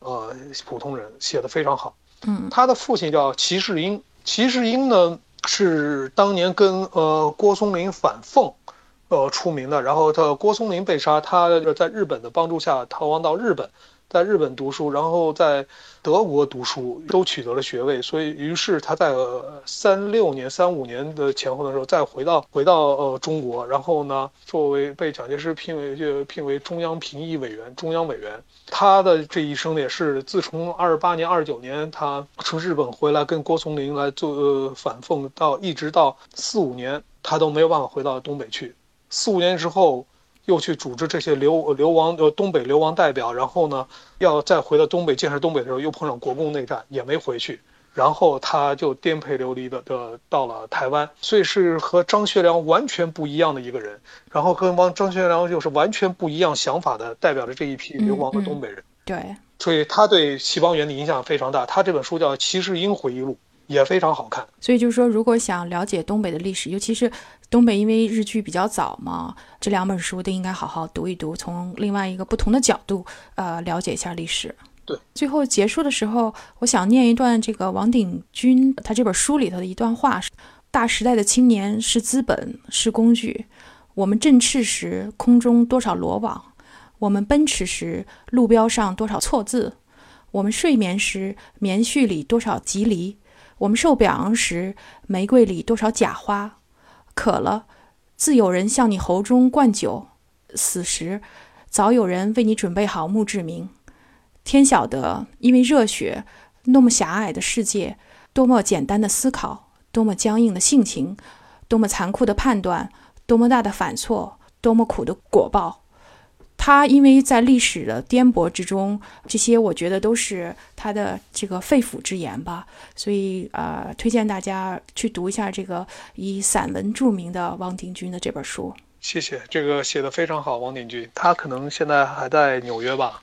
呃普通人写的非常好。嗯，他的父亲叫齐世英，齐世英呢。是当年跟呃郭松龄反奉，呃出名的。然后他郭松龄被杀，他在日本的帮助下逃亡到日本，在日本读书，然后在德国读书，都取得了学位。所以于是他在三六年、三五年的前后的时候，再回到回到呃中国，然后呢，作为被蒋介石聘为就聘为中央评议委员、中央委员。他的这一生呢也是自从二八年、二九年他从日本回来，跟郭松龄来做呃反奉，到一直到四五年，他都没有办法回到东北去。四五年之后，又去组织这些流流亡呃东北流亡代表，然后呢，要再回到东北建设东北的时候，又碰上国共内战，也没回去。然后他就颠沛流离的的到了台湾，所以是和张学良完全不一样的一个人。然后跟王张学良又是完全不一样想法的，代表着这一批流亡的东北人。对，所以他对齐邦媛的影响非常大。他这本书叫《齐士英回忆录》，也非常好看。所以就是说，如果想了解东北的历史，尤其是东北，因为日剧比较早嘛，这两本书都应该好好读一读，从另外一个不同的角度，呃，了解一下历史。对，最后结束的时候，我想念一段这个王鼎钧他这本书里头的一段话：大时代的青年是资本，是工具。我们振翅时，空中多少罗网；我们奔驰时，路标上多少错字；我们睡眠时，棉絮里多少吉藜；我们受表扬时，玫瑰里多少假花。渴了，自有人向你喉中灌酒；死时，早有人为你准备好墓志铭。天晓得，因为热血，多么狭隘的世界，多么简单的思考，多么僵硬的性情，多么残酷的判断，多么大的反错，多么苦的果报。他因为在历史的颠簸之中，这些我觉得都是他的这个肺腑之言吧。所以呃，推荐大家去读一下这个以散文著名的王鼎钧的这本书。谢谢，这个写的非常好，王鼎钧，他可能现在还在纽约吧。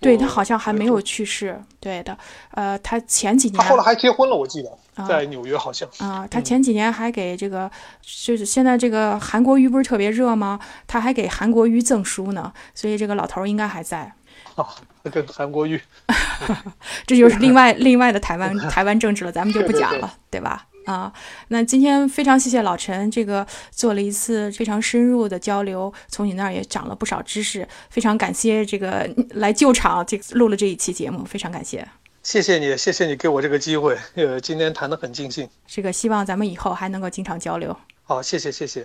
对他好像还没有去世，对的，呃，他前几年他后来还结婚了，我记得在纽约好像啊，他前几年还给这个就是现在这个韩国瑜不是特别热吗？他还给韩国瑜赠书呢，所以这个老头应该还在。哦，跟韩国瑜，这就是另外 另外的台湾 台湾政治了，咱们就不讲了，对吧？啊，那今天非常谢谢老陈，这个做了一次非常深入的交流，从你那儿也长了不少知识，非常感谢这个来救场，这录了这一期节目，非常感谢。谢谢你，谢谢你给我这个机会，呃，今天谈得很尽兴。这个希望咱们以后还能够经常交流。好，谢谢，谢谢。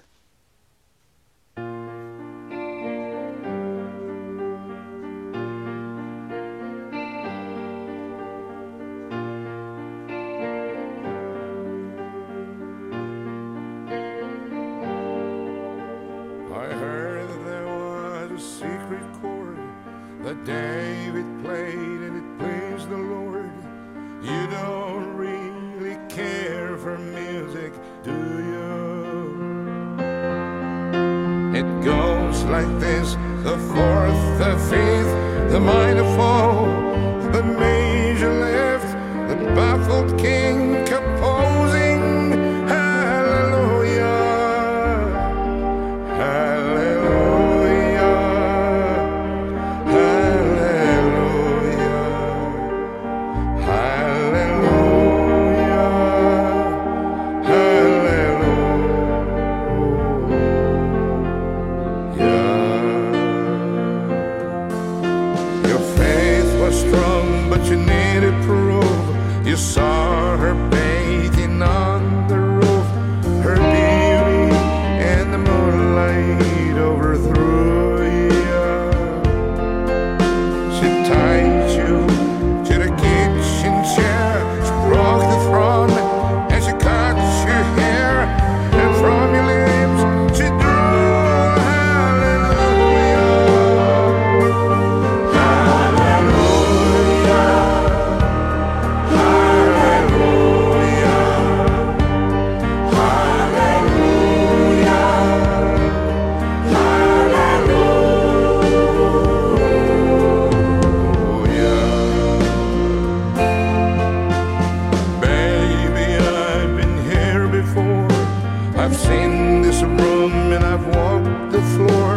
this room and I've walked the floor.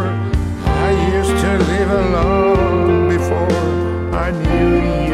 I used to live alone before I knew you.